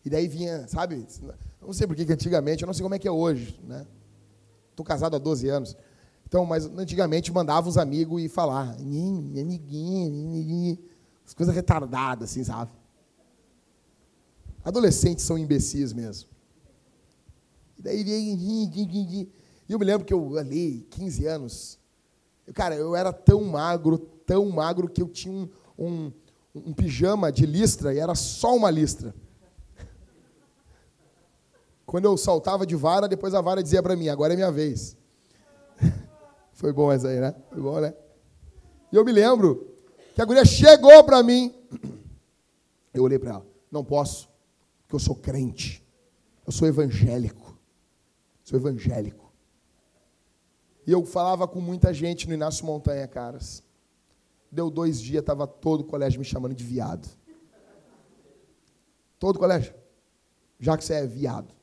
e daí vinha, sabe? Não sei por que antigamente, eu não sei como é que é hoje, né? Estou casado há 12 anos. Então, mas antigamente mandava os amigos e falar, amiguinho, as coisas retardadas, assim, sabe? Adolescentes são imbecis mesmo. E daí E eu me lembro que eu ali, 15 anos, cara, eu era tão magro, tão magro, que eu tinha um, um, um pijama de listra e era só uma listra. Quando eu saltava de vara, depois a vara dizia para mim: agora é minha vez. Foi bom essa aí, né? Foi bom, né? E eu me lembro que a guria chegou para mim. [CLEARS THROAT] Eu olhei para ela: não posso que eu sou crente, eu sou evangélico, sou evangélico. E eu falava com muita gente no Inácio Montanha, caras. Deu dois dias, estava todo o colégio me chamando de viado. Todo o colégio. Já que você é viado.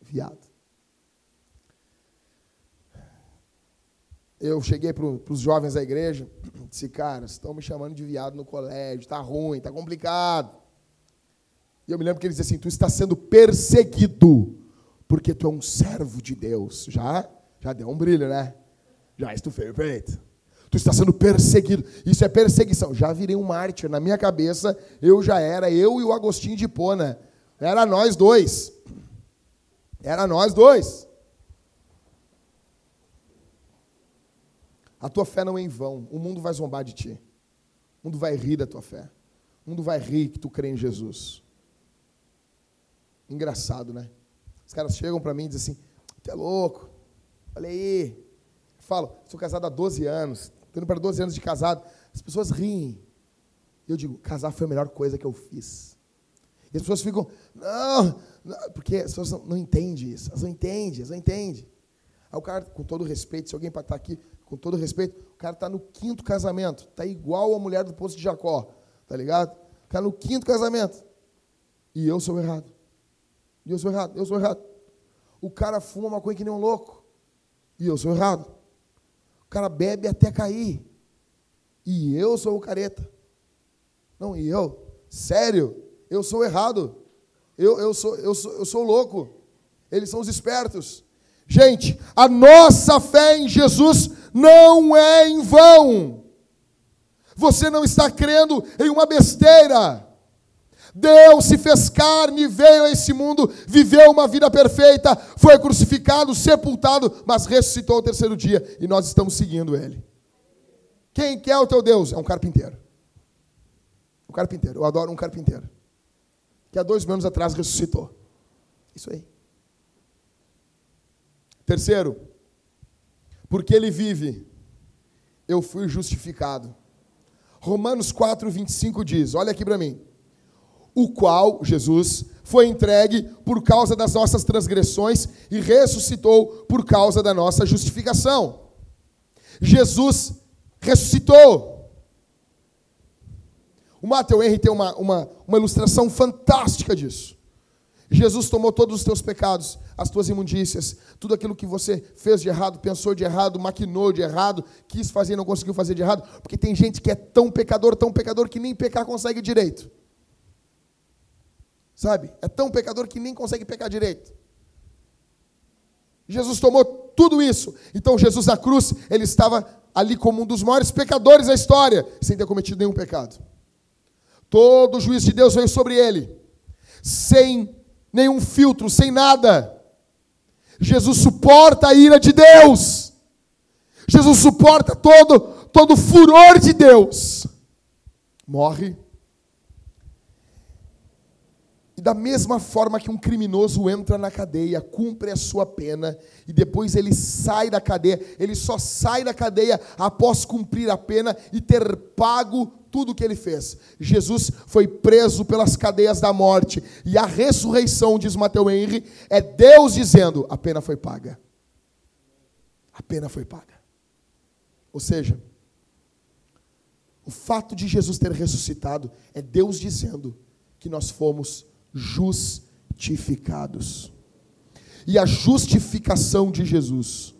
Viado. Eu cheguei para os jovens da igreja, [CLEARS THROAT] disse, cara, estão me chamando de viado no colégio, está ruim, está complicado. E eu me lembro que ele dizia assim: Tu está sendo perseguido, porque tu é um servo de Deus. Já, já deu um brilho, né? Já estufei o peito. Tu está sendo perseguido. Isso é perseguição. Já virei um mártir. Na minha cabeça, eu já era, eu e o Agostinho de Pona. Era nós dois. Era nós dois. A tua fé não é em vão. O mundo vai zombar de ti. O mundo vai rir da tua fé. O mundo vai rir que tu crê em Jesus. Engraçado, né? Os caras chegam para mim e dizem assim: Tu é louco? Olha aí. Eu falo: Sou casado há 12 anos. Estou indo para 12 anos de casado. As pessoas riem. Eu digo: Casar foi a melhor coisa que eu fiz. E as pessoas ficam: Não, não porque as pessoas não, não entendem isso. Elas não entendem, elas não entendem. Aí o cara, com todo respeito, se alguém para estar aqui, com todo respeito, o cara está no quinto casamento. Está igual a mulher do poço de Jacó. Tá ligado? Cara no quinto casamento. E eu sou errado. E eu sou errado, eu sou errado. O cara fuma maconha que nem um louco. E eu sou errado. O cara bebe até cair. E eu sou o careta. Não, e eu? Sério? Eu sou errado. Eu, eu, sou, eu, sou, eu sou louco. Eles são os espertos. Gente, a nossa fé em Jesus não é em vão. Você não está crendo em uma besteira. Deus se fez carne, veio a esse mundo, viveu uma vida perfeita, foi crucificado, sepultado, mas ressuscitou ao terceiro dia e nós estamos seguindo ele. Quem que é o teu Deus? É um carpinteiro. Um carpinteiro. Eu adoro um carpinteiro. Que há dois anos atrás ressuscitou. Isso aí. Terceiro, porque ele vive, eu fui justificado. Romanos 4, 25 diz: olha aqui para mim. O qual, Jesus, foi entregue por causa das nossas transgressões e ressuscitou por causa da nossa justificação. Jesus ressuscitou. O Matthew Henry tem uma, uma, uma ilustração fantástica disso. Jesus tomou todos os teus pecados, as tuas imundícias, tudo aquilo que você fez de errado, pensou de errado, maquinou de errado, quis fazer e não conseguiu fazer de errado, porque tem gente que é tão pecador, tão pecador que nem pecar consegue direito. Sabe? É tão pecador que nem consegue pecar direito. Jesus tomou tudo isso. Então Jesus na cruz, ele estava ali como um dos maiores pecadores da história, sem ter cometido nenhum pecado. Todo o juízo de Deus veio sobre ele, sem nenhum filtro, sem nada. Jesus suporta a ira de Deus. Jesus suporta todo todo furor de Deus. Morre e da mesma forma que um criminoso entra na cadeia, cumpre a sua pena e depois ele sai da cadeia, ele só sai da cadeia após cumprir a pena e ter pago tudo o que ele fez. Jesus foi preso pelas cadeias da morte e a ressurreição, diz Mateus Henry, é Deus dizendo: a pena foi paga. A pena foi paga. Ou seja, o fato de Jesus ter ressuscitado é Deus dizendo que nós fomos justificados. E a justificação de Jesus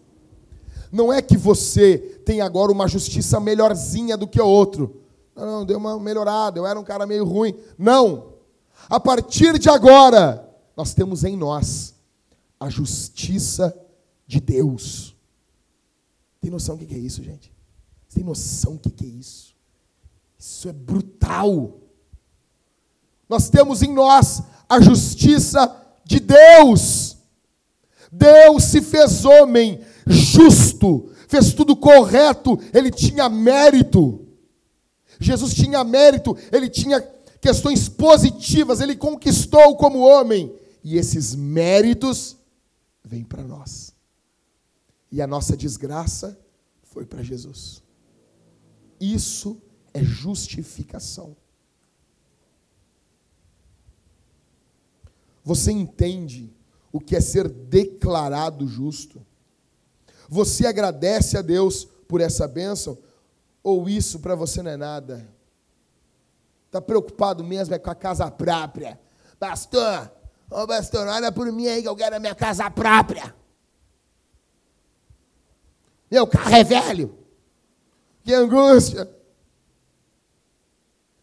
não é que você tem agora uma justiça melhorzinha do que o outro. Não, não, deu uma melhorada, eu era um cara meio ruim. Não. A partir de agora, nós temos em nós a justiça de Deus. Tem noção do que é isso, gente? Tem noção do que é isso? Isso é brutal. Nós temos em nós a justiça de Deus. Deus se fez homem justo, fez tudo correto, ele tinha mérito. Jesus tinha mérito, ele tinha questões positivas, ele conquistou como homem. E esses méritos vêm para nós. E a nossa desgraça foi para Jesus. Isso é justificação. Você entende o que é ser declarado justo? Você agradece a Deus por essa bênção? Ou isso para você não é nada? Está preocupado mesmo é com a casa própria? Pastor, ô pastor, olha por mim aí que eu quero a minha casa própria. Meu carro é velho. Que angústia.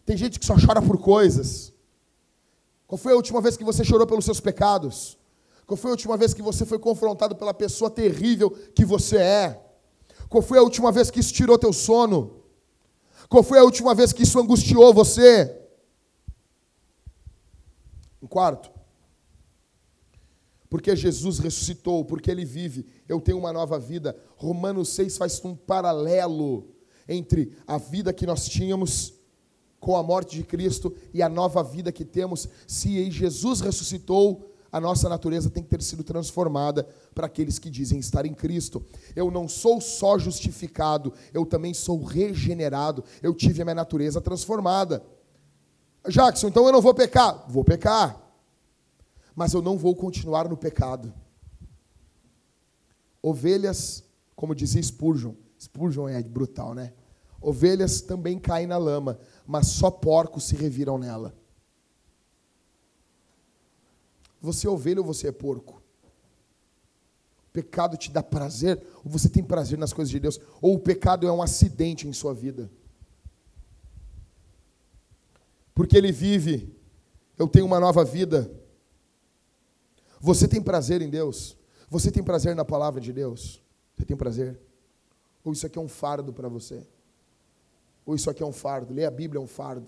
Tem gente que só chora por coisas. Qual foi a última vez que você chorou pelos seus pecados? Qual foi a última vez que você foi confrontado pela pessoa terrível que você é? Qual foi a última vez que isso tirou teu sono? Qual foi a última vez que isso angustiou você? Um quarto. Porque Jesus ressuscitou, porque ele vive, eu tenho uma nova vida. Romanos 6 faz um paralelo entre a vida que nós tínhamos com a morte de Cristo e a nova vida que temos, se Jesus ressuscitou, a nossa natureza tem que ter sido transformada para aqueles que dizem estar em Cristo. Eu não sou só justificado, eu também sou regenerado. Eu tive a minha natureza transformada. Jackson, então eu não vou pecar? Vou pecar. Mas eu não vou continuar no pecado. Ovelhas, como dizia Spurgeon, Spurgeon é brutal, né? Ovelhas também caem na lama, mas só porcos se reviram nela. Você é ovelha ou você é porco? O pecado te dá prazer ou você tem prazer nas coisas de Deus? Ou o pecado é um acidente em sua vida? Porque ele vive, eu tenho uma nova vida. Você tem prazer em Deus? Você tem prazer na palavra de Deus? Você tem prazer? Ou isso aqui é um fardo para você? Ou isso aqui é um fardo? Ler a Bíblia é um fardo.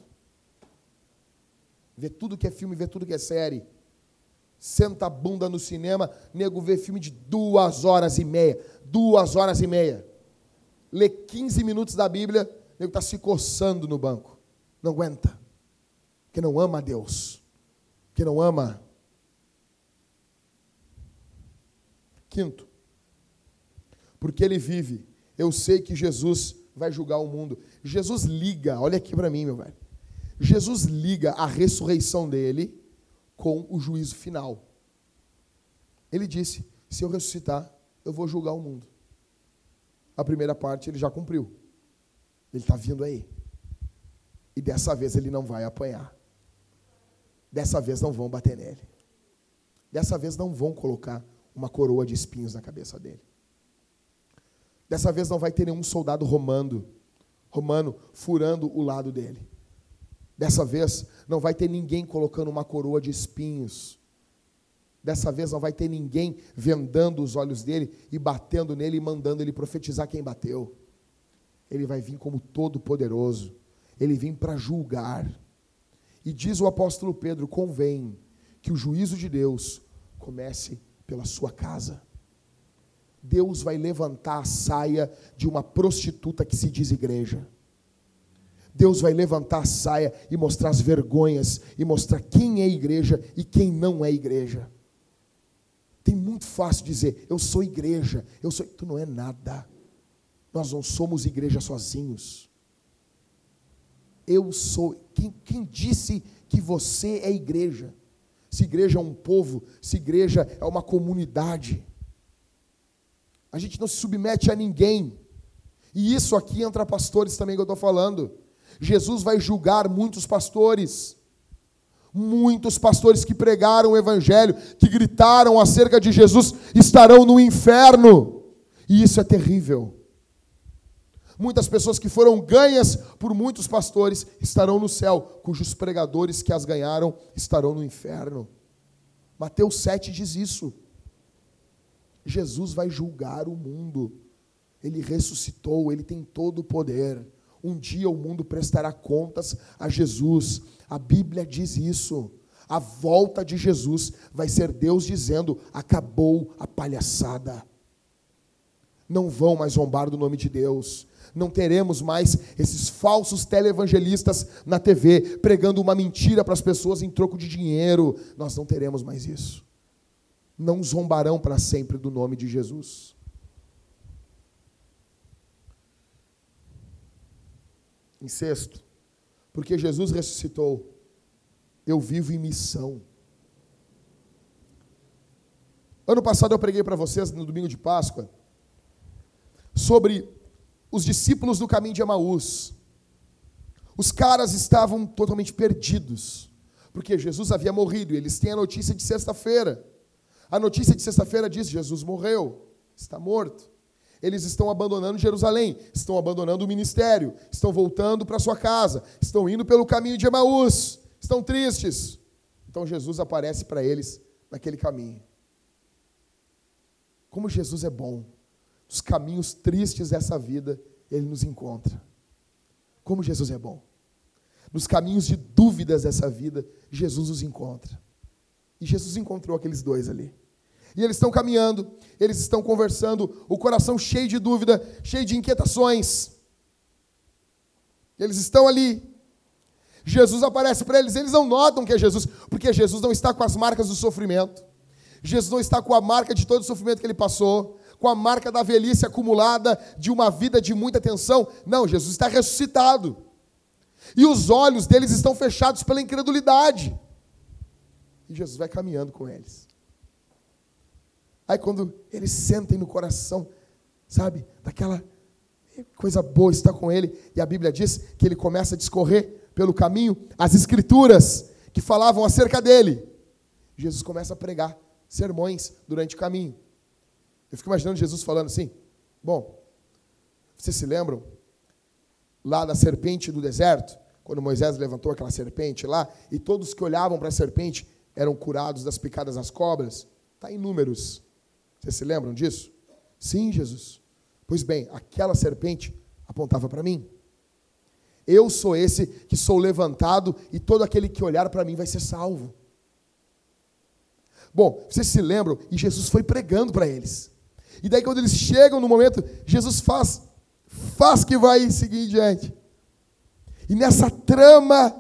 Ver tudo que é filme, ver tudo que é série. Senta a bunda no cinema, nego vê filme de duas horas e meia. Duas horas e meia. Lê 15 minutos da Bíblia, nego está se coçando no banco. Não aguenta. Porque não ama a Deus. Porque não ama. Quinto, porque ele vive, eu sei que Jesus vai julgar o mundo. Jesus liga, olha aqui para mim, meu velho. Jesus liga a ressurreição dele com o juízo final. Ele disse: se eu ressuscitar, eu vou julgar o mundo. A primeira parte ele já cumpriu. Ele está vindo aí. E dessa vez ele não vai apanhar. Dessa vez não vão bater nele. Dessa vez não vão colocar uma coroa de espinhos na cabeça dele. Dessa vez não vai ter nenhum soldado romano, romano furando o lado dele. Dessa vez não vai ter ninguém colocando uma coroa de espinhos. Dessa vez não vai ter ninguém vendando os olhos dele e batendo nele e mandando ele profetizar quem bateu. Ele vai vir como todo-poderoso. Ele vem para julgar. E diz o apóstolo Pedro: convém que o juízo de Deus comece pela sua casa. Deus vai levantar a saia de uma prostituta que se diz igreja. Deus vai levantar a saia e mostrar as vergonhas e mostrar quem é igreja e quem não é igreja. Tem muito fácil dizer, eu sou igreja, eu sou. Tu não é nada. Nós não somos igreja sozinhos. Eu sou. Quem, quem disse que você é igreja? Se igreja é um povo, se igreja é uma comunidade. A gente não se submete a ninguém. E isso aqui entra pastores também que eu estou falando. Jesus vai julgar muitos pastores. Muitos pastores que pregaram o Evangelho, que gritaram acerca de Jesus, estarão no inferno. E isso é terrível. Muitas pessoas que foram ganhas por muitos pastores estarão no céu, cujos pregadores que as ganharam estarão no inferno. Mateus 7 diz isso. Jesus vai julgar o mundo. Ele ressuscitou, ele tem todo o poder. Um dia o mundo prestará contas a Jesus. A Bíblia diz isso. A volta de Jesus vai ser Deus dizendo: acabou a palhaçada. Não vão mais zombar do nome de Deus. Não teremos mais esses falsos televangelistas na TV pregando uma mentira para as pessoas em troco de dinheiro. Nós não teremos mais isso não zombarão para sempre do nome de Jesus. Em sexto, porque Jesus ressuscitou, eu vivo em missão. Ano passado eu preguei para vocês, no domingo de Páscoa, sobre os discípulos do caminho de Emaús. Os caras estavam totalmente perdidos, porque Jesus havia morrido e eles têm a notícia de sexta-feira. A notícia de sexta-feira diz: Jesus morreu, está morto. Eles estão abandonando Jerusalém, estão abandonando o ministério, estão voltando para sua casa, estão indo pelo caminho de Emaús, estão tristes. Então Jesus aparece para eles naquele caminho. Como Jesus é bom, nos caminhos tristes dessa vida, ele nos encontra. Como Jesus é bom. Nos caminhos de dúvidas dessa vida, Jesus nos encontra. E Jesus encontrou aqueles dois ali. E eles estão caminhando, eles estão conversando, o coração cheio de dúvida, cheio de inquietações. Eles estão ali. Jesus aparece para eles, eles não notam que é Jesus, porque Jesus não está com as marcas do sofrimento. Jesus não está com a marca de todo o sofrimento que ele passou, com a marca da velhice acumulada de uma vida de muita tensão. Não, Jesus está ressuscitado. E os olhos deles estão fechados pela incredulidade. E Jesus vai caminhando com eles. Aí quando eles sentem no coração, sabe, daquela coisa boa estar com ele, e a Bíblia diz que ele começa a discorrer pelo caminho as escrituras que falavam acerca dele. Jesus começa a pregar sermões durante o caminho. Eu fico imaginando Jesus falando assim: Bom, vocês se lembram lá da serpente do deserto? Quando Moisés levantou aquela serpente lá, e todos que olhavam para a serpente eram curados das picadas das cobras. Está em números. Vocês se lembram disso? Sim, Jesus. Pois bem, aquela serpente apontava para mim. Eu sou esse que sou levantado e todo aquele que olhar para mim vai ser salvo. Bom, vocês se lembram? E Jesus foi pregando para eles. E daí quando eles chegam no momento, Jesus faz, faz que vai seguir em diante. E nessa trama,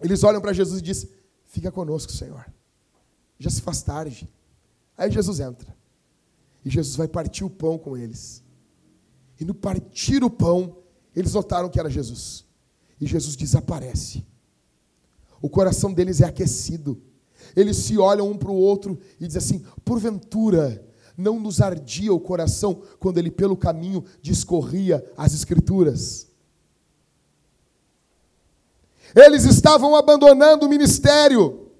eles olham para Jesus e dizem: Fica conosco, Senhor. Já se faz tarde. Aí Jesus entra. E Jesus vai partir o pão com eles. E no partir o pão, eles notaram que era Jesus. E Jesus desaparece. O coração deles é aquecido. Eles se olham um para o outro e dizem assim: porventura, não nos ardia o coração quando ele pelo caminho discorria as Escrituras? Eles estavam abandonando o ministério,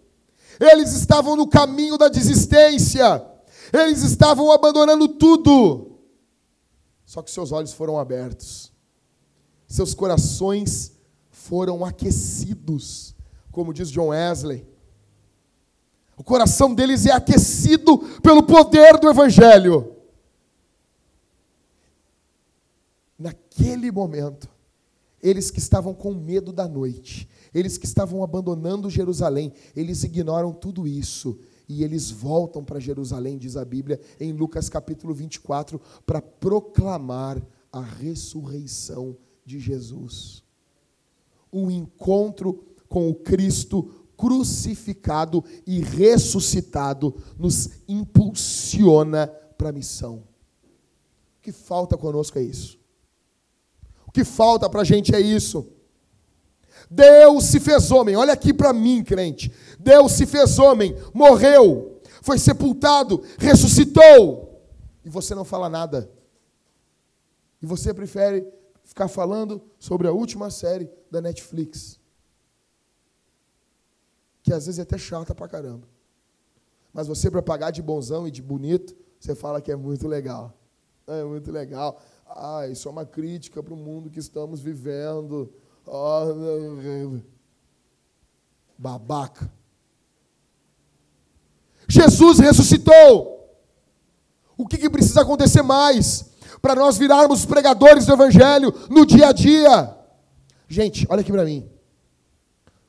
eles estavam no caminho da desistência, eles estavam abandonando tudo. Só que seus olhos foram abertos, seus corações foram aquecidos, como diz John Wesley. O coração deles é aquecido pelo poder do Evangelho. Naquele momento, eles que estavam com medo da noite, eles que estavam abandonando Jerusalém, eles ignoram tudo isso e eles voltam para Jerusalém, diz a Bíblia, em Lucas capítulo 24, para proclamar a ressurreição de Jesus. Um encontro com o Cristo crucificado e ressuscitado nos impulsiona para a missão. O que falta conosco é isso. O que falta para a gente é isso. Deus se fez homem, olha aqui para mim, crente. Deus se fez homem, morreu, foi sepultado, ressuscitou, e você não fala nada. E você prefere ficar falando sobre a última série da Netflix que às vezes é até chata pra caramba. Mas você, para pagar de bonzão e de bonito, você fala que é muito legal. É muito legal. Ah, isso é uma crítica para o mundo que estamos vivendo. Oh, babaca. Jesus ressuscitou. O que, que precisa acontecer mais para nós virarmos pregadores do Evangelho no dia a dia? Gente, olha aqui para mim.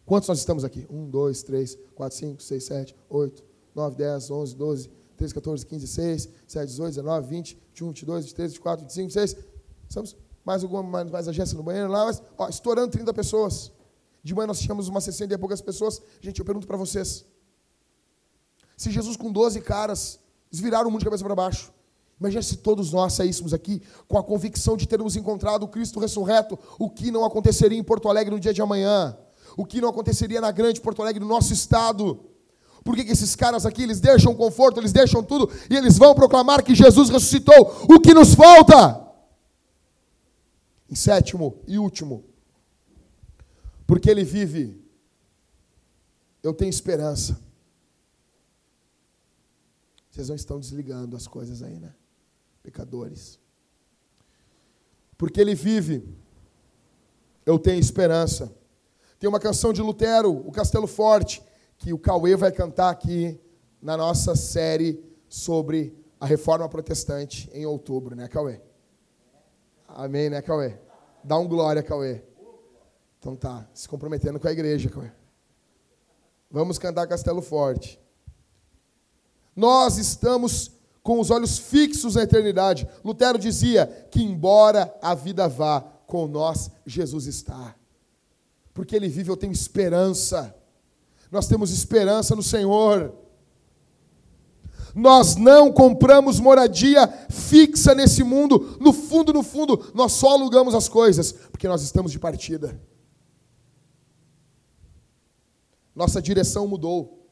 Quantos nós estamos aqui? 1, 2, 3, 4, 5, 6, 7, 8, 9, 10, 11, 12, 13, 14, 15, 16, 17, 18, 19, 20, 21, 22, 23, 24, 25, 26. Estamos? Mais alguma, mais, mais agência no banheiro lá, mas, ó, estourando 30 pessoas. De manhã nós tínhamos uma 60 e poucas pessoas. Gente, eu pergunto para vocês. Se Jesus com 12 caras, eles viraram o mundo de cabeça para baixo. Imagina se todos nós saíssemos aqui com a convicção de termos encontrado o Cristo ressurreto, o que não aconteceria em Porto Alegre no dia de amanhã o que não aconteceria na grande Porto Alegre, no nosso estado. Por que, que esses caras aqui, eles deixam conforto, eles deixam tudo, e eles vão proclamar que Jesus ressuscitou? O que nos falta? Em sétimo e último, porque ele vive, eu tenho esperança. Vocês não estão desligando as coisas aí, né? Pecadores. Porque ele vive, eu tenho esperança. Tem uma canção de Lutero, o Castelo Forte, que o Cauê vai cantar aqui na nossa série sobre a reforma protestante em outubro, né, Cauê? Amém, né, Cauê? Dá um glória, Cauê. Então tá, se comprometendo com a igreja, Cauê. Vamos cantar Castelo Forte. Nós estamos com os olhos fixos na eternidade. Lutero dizia que, embora a vida vá, com nós Jesus está porque Ele vive, eu tenho esperança. Nós temos esperança no Senhor. Nós não compramos moradia fixa nesse mundo. No fundo, no fundo, nós só alugamos as coisas, porque nós estamos de partida. Nossa direção mudou.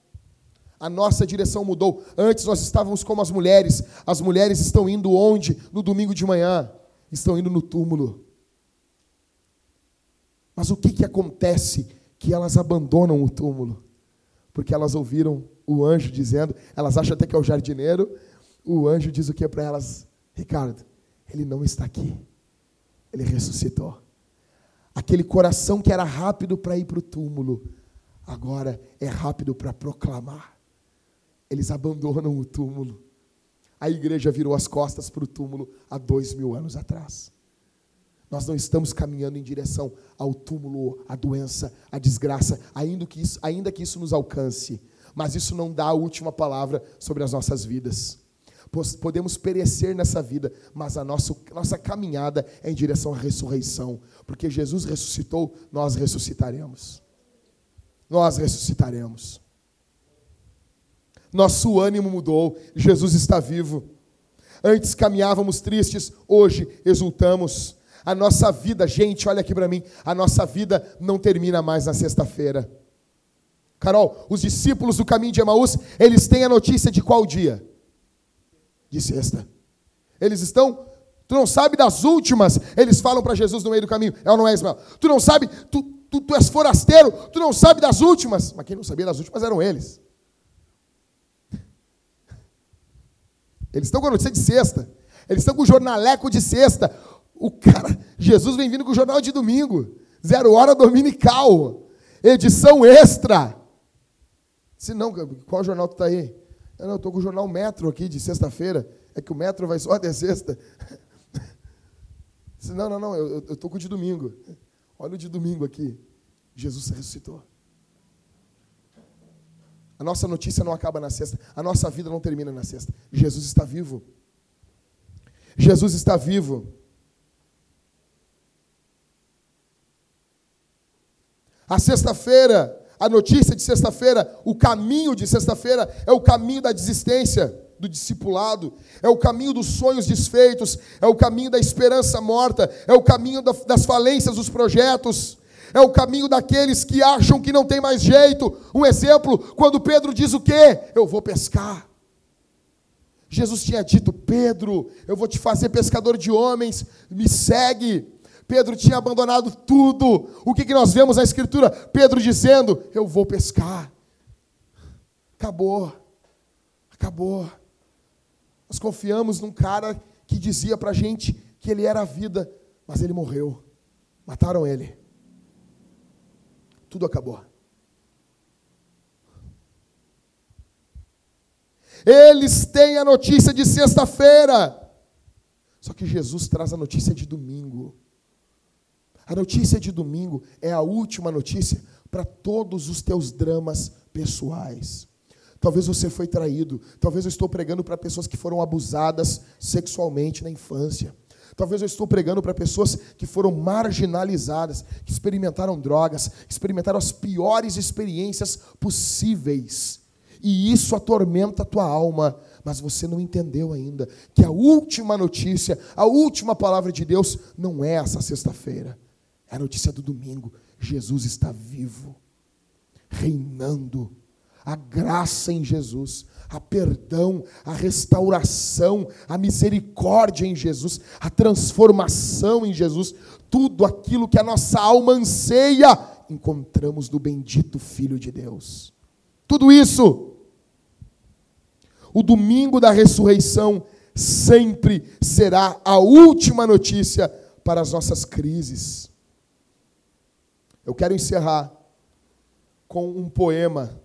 A nossa direção mudou. Antes nós estávamos como as mulheres. As mulheres estão indo onde? No domingo de manhã. Estão indo no túmulo. Mas o que, que acontece? Que elas abandonam o túmulo, porque elas ouviram o anjo dizendo, elas acham até que é o jardineiro, o anjo diz o que para elas? Ricardo, ele não está aqui, ele ressuscitou. Aquele coração que era rápido para ir para o túmulo, agora é rápido para proclamar. Eles abandonam o túmulo. A igreja virou as costas para o túmulo há dois mil anos atrás. Nós não estamos caminhando em direção ao túmulo, à doença, à desgraça, ainda que isso, ainda que isso nos alcance. Mas isso não dá a última palavra sobre as nossas vidas. Podemos perecer nessa vida, mas a nossa, nossa caminhada é em direção à ressurreição. Porque Jesus ressuscitou, nós ressuscitaremos. Nós ressuscitaremos. Nosso ânimo mudou, Jesus está vivo. Antes caminhávamos tristes, hoje exultamos. A nossa vida, gente, olha aqui para mim, a nossa vida não termina mais na sexta-feira. Carol, os discípulos do caminho de Emaús, eles têm a notícia de qual dia? De sexta. Eles estão, tu não sabe das últimas, eles falam para Jesus no meio do caminho, é ou não é, Ismael? Tu não sabe, tu, tu, tu és forasteiro, tu não sabe das últimas. Mas quem não sabia das últimas eram eles. Eles estão com a notícia de sexta. Eles estão com o jornaleco de sexta. O cara, Jesus vem vindo com o jornal de domingo. Zero hora dominical. Edição extra. Se não, qual jornal tu está aí? Eu não, estou com o jornal Metro aqui de sexta-feira. É que o Metro vai só [LAUGHS] até sexta. Se não, não, não, eu estou com o de domingo. Olha o de domingo aqui. Jesus ressuscitou. A nossa notícia não acaba na sexta, a nossa vida não termina na sexta. Jesus está vivo. Jesus está vivo. A sexta-feira, a notícia de sexta-feira, o caminho de sexta-feira é o caminho da desistência do discipulado, é o caminho dos sonhos desfeitos, é o caminho da esperança morta, é o caminho das falências dos projetos, é o caminho daqueles que acham que não tem mais jeito. Um exemplo, quando Pedro diz o quê? Eu vou pescar. Jesus tinha dito: Pedro, eu vou te fazer pescador de homens, me segue. Pedro tinha abandonado tudo. O que, que nós vemos na Escritura? Pedro dizendo: Eu vou pescar. Acabou. Acabou. Nós confiamos num cara que dizia para a gente que ele era a vida, mas ele morreu. Mataram ele tudo acabou. Eles têm a notícia de sexta-feira. Só que Jesus traz a notícia de domingo. A notícia de domingo é a última notícia para todos os teus dramas pessoais. Talvez você foi traído, talvez eu estou pregando para pessoas que foram abusadas sexualmente na infância. Talvez eu estou pregando para pessoas que foram marginalizadas, que experimentaram drogas, que experimentaram as piores experiências possíveis. E isso atormenta a tua alma, mas você não entendeu ainda que a última notícia, a última palavra de Deus não é essa sexta-feira. É a notícia do domingo. Jesus está vivo, reinando. A graça em Jesus a perdão, a restauração, a misericórdia em Jesus, a transformação em Jesus, tudo aquilo que a nossa alma anseia, encontramos no bendito Filho de Deus. Tudo isso. O domingo da ressurreição sempre será a última notícia para as nossas crises. Eu quero encerrar com um poema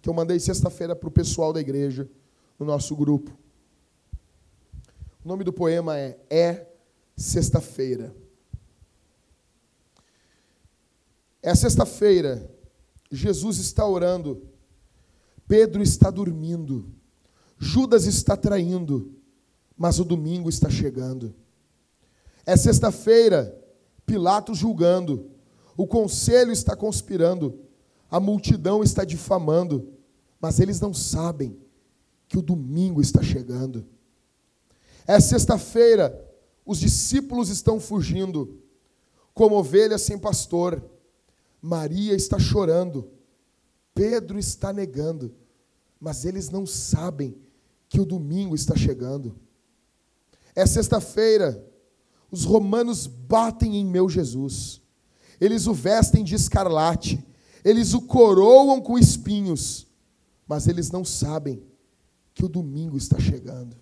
que eu mandei sexta-feira para o pessoal da igreja, no nosso grupo. O nome do poema é É Sexta-feira. É sexta-feira, Jesus está orando, Pedro está dormindo, Judas está traindo, mas o domingo está chegando. É sexta-feira, Pilatos julgando, o conselho está conspirando, a multidão está difamando, mas eles não sabem que o domingo está chegando. É sexta-feira, os discípulos estão fugindo, como ovelhas sem pastor. Maria está chorando, Pedro está negando, mas eles não sabem que o domingo está chegando. É sexta-feira, os romanos batem em meu Jesus, eles o vestem de escarlate, eles o coroam com espinhos, mas eles não sabem que o domingo está chegando.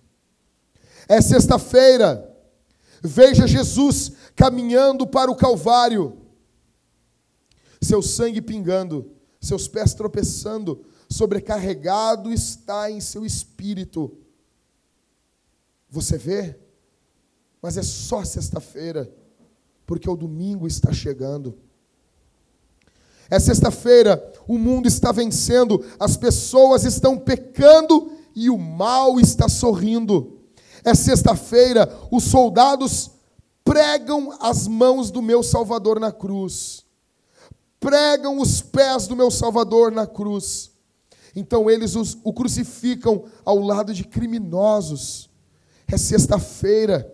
É sexta-feira, veja Jesus caminhando para o Calvário, seu sangue pingando, seus pés tropeçando, sobrecarregado está em seu espírito. Você vê? Mas é só sexta-feira, porque o domingo está chegando. É sexta-feira, o mundo está vencendo, as pessoas estão pecando e o mal está sorrindo. É sexta-feira, os soldados pregam as mãos do meu Salvador na cruz, pregam os pés do meu Salvador na cruz. Então eles os, o crucificam ao lado de criminosos. É sexta-feira,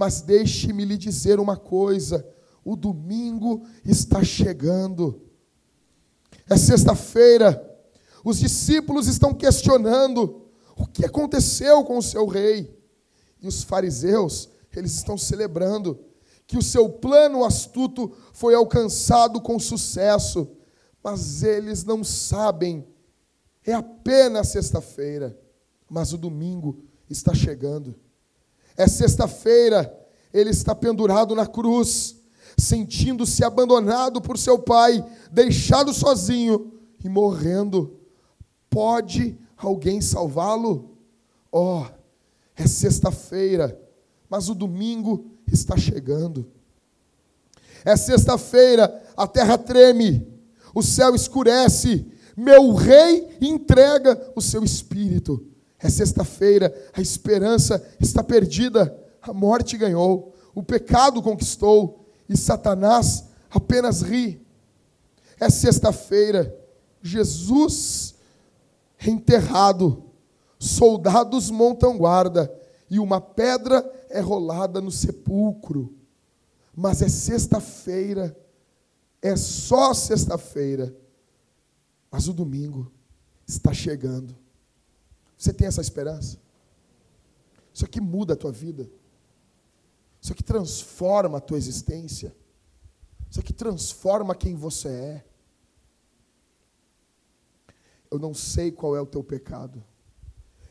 mas deixe-me lhe dizer uma coisa: o domingo está chegando. É sexta-feira, os discípulos estão questionando o que aconteceu com o seu rei. E os fariseus, eles estão celebrando que o seu plano astuto foi alcançado com sucesso, mas eles não sabem. É apenas sexta-feira, mas o domingo está chegando. É sexta-feira, ele está pendurado na cruz, sentindo-se abandonado por seu pai, deixado sozinho e morrendo. Pode alguém salvá-lo? Oh, é sexta-feira, mas o domingo está chegando. É sexta-feira, a terra treme, o céu escurece, meu rei entrega o seu espírito. É sexta-feira, a esperança está perdida, a morte ganhou, o pecado conquistou e Satanás apenas ri. É sexta-feira, Jesus enterrado, soldados montam guarda e uma pedra é rolada no sepulcro. Mas é sexta-feira, é só sexta-feira, mas o domingo está chegando. Você tem essa esperança? Isso aqui muda a tua vida. Isso aqui transforma a tua existência. Isso aqui transforma quem você é. Eu não sei qual é o teu pecado.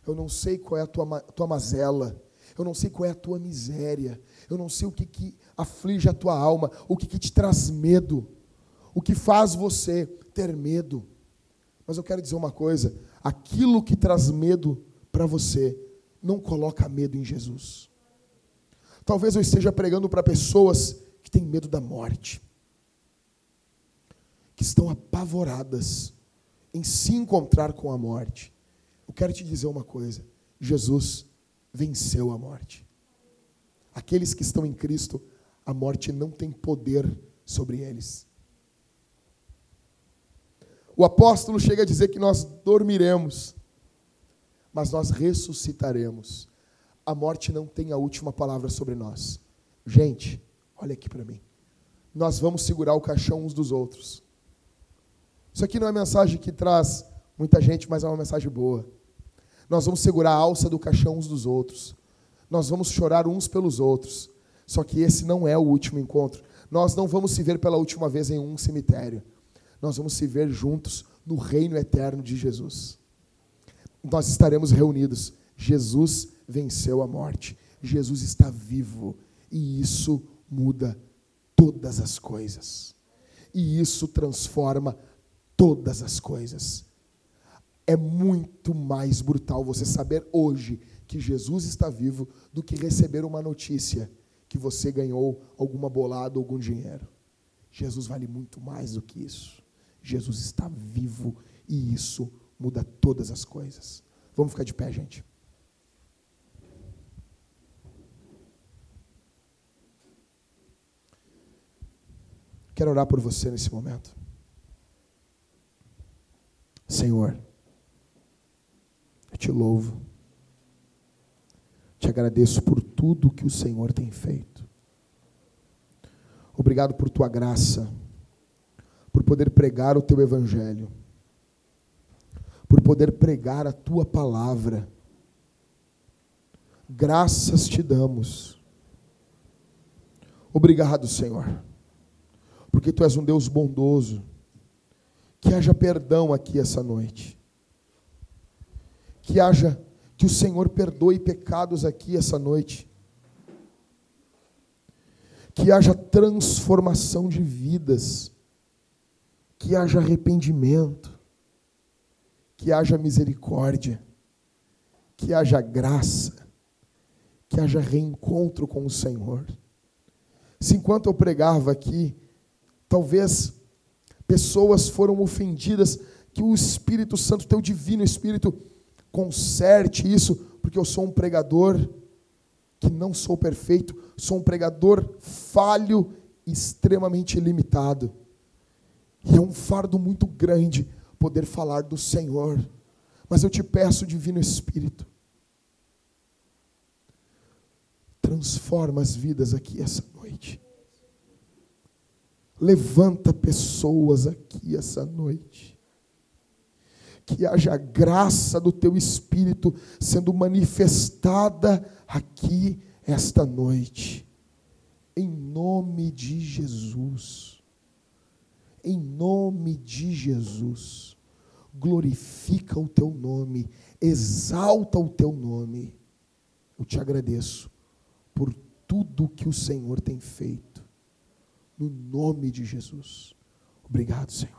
Eu não sei qual é a tua, tua mazela. Eu não sei qual é a tua miséria. Eu não sei o que, que aflige a tua alma. O que, que te traz medo. O que faz você ter medo. Mas eu quero dizer uma coisa: aquilo que traz medo para você, não coloca medo em Jesus. Talvez eu esteja pregando para pessoas que têm medo da morte, que estão apavoradas em se encontrar com a morte. Eu quero te dizer uma coisa: Jesus venceu a morte. Aqueles que estão em Cristo, a morte não tem poder sobre eles. O apóstolo chega a dizer que nós dormiremos, mas nós ressuscitaremos. A morte não tem a última palavra sobre nós. Gente, olha aqui para mim. Nós vamos segurar o caixão uns dos outros. Isso aqui não é mensagem que traz muita gente, mas é uma mensagem boa. Nós vamos segurar a alça do caixão uns dos outros. Nós vamos chorar uns pelos outros. Só que esse não é o último encontro. Nós não vamos se ver pela última vez em um cemitério. Nós vamos se ver juntos no reino eterno de Jesus. Nós estaremos reunidos. Jesus venceu a morte. Jesus está vivo. E isso muda todas as coisas. E isso transforma todas as coisas. É muito mais brutal você saber hoje que Jesus está vivo do que receber uma notícia que você ganhou alguma bolada ou algum dinheiro. Jesus vale muito mais do que isso. Jesus está vivo e isso muda todas as coisas. Vamos ficar de pé, gente. Quero orar por você nesse momento. Senhor, eu te louvo, te agradeço por tudo que o Senhor tem feito. Obrigado por tua graça, por poder pregar o teu evangelho, por poder pregar a tua palavra. Graças te damos. Obrigado, Senhor, porque tu és um Deus bondoso que haja perdão aqui essa noite. Que haja, que o Senhor perdoe pecados aqui essa noite. Que haja transformação de vidas. Que haja arrependimento. Que haja misericórdia. Que haja graça. Que haja reencontro com o Senhor. Se enquanto eu pregava aqui, talvez pessoas foram ofendidas, que o Espírito Santo, teu divino Espírito, conserte isso, porque eu sou um pregador que não sou perfeito, sou um pregador falho, extremamente limitado. E é um fardo muito grande poder falar do Senhor, Mas eu te peço, Divino Espírito, transforma as vidas aqui essa noite. Levanta pessoas aqui essa noite. Que haja graça do teu Espírito sendo manifestada aqui esta noite. Em nome de Jesus. Em nome de Jesus. Glorifica o teu nome. Exalta o teu nome. Eu te agradeço por tudo que o Senhor tem feito. No nome de Jesus. Obrigado, Senhor.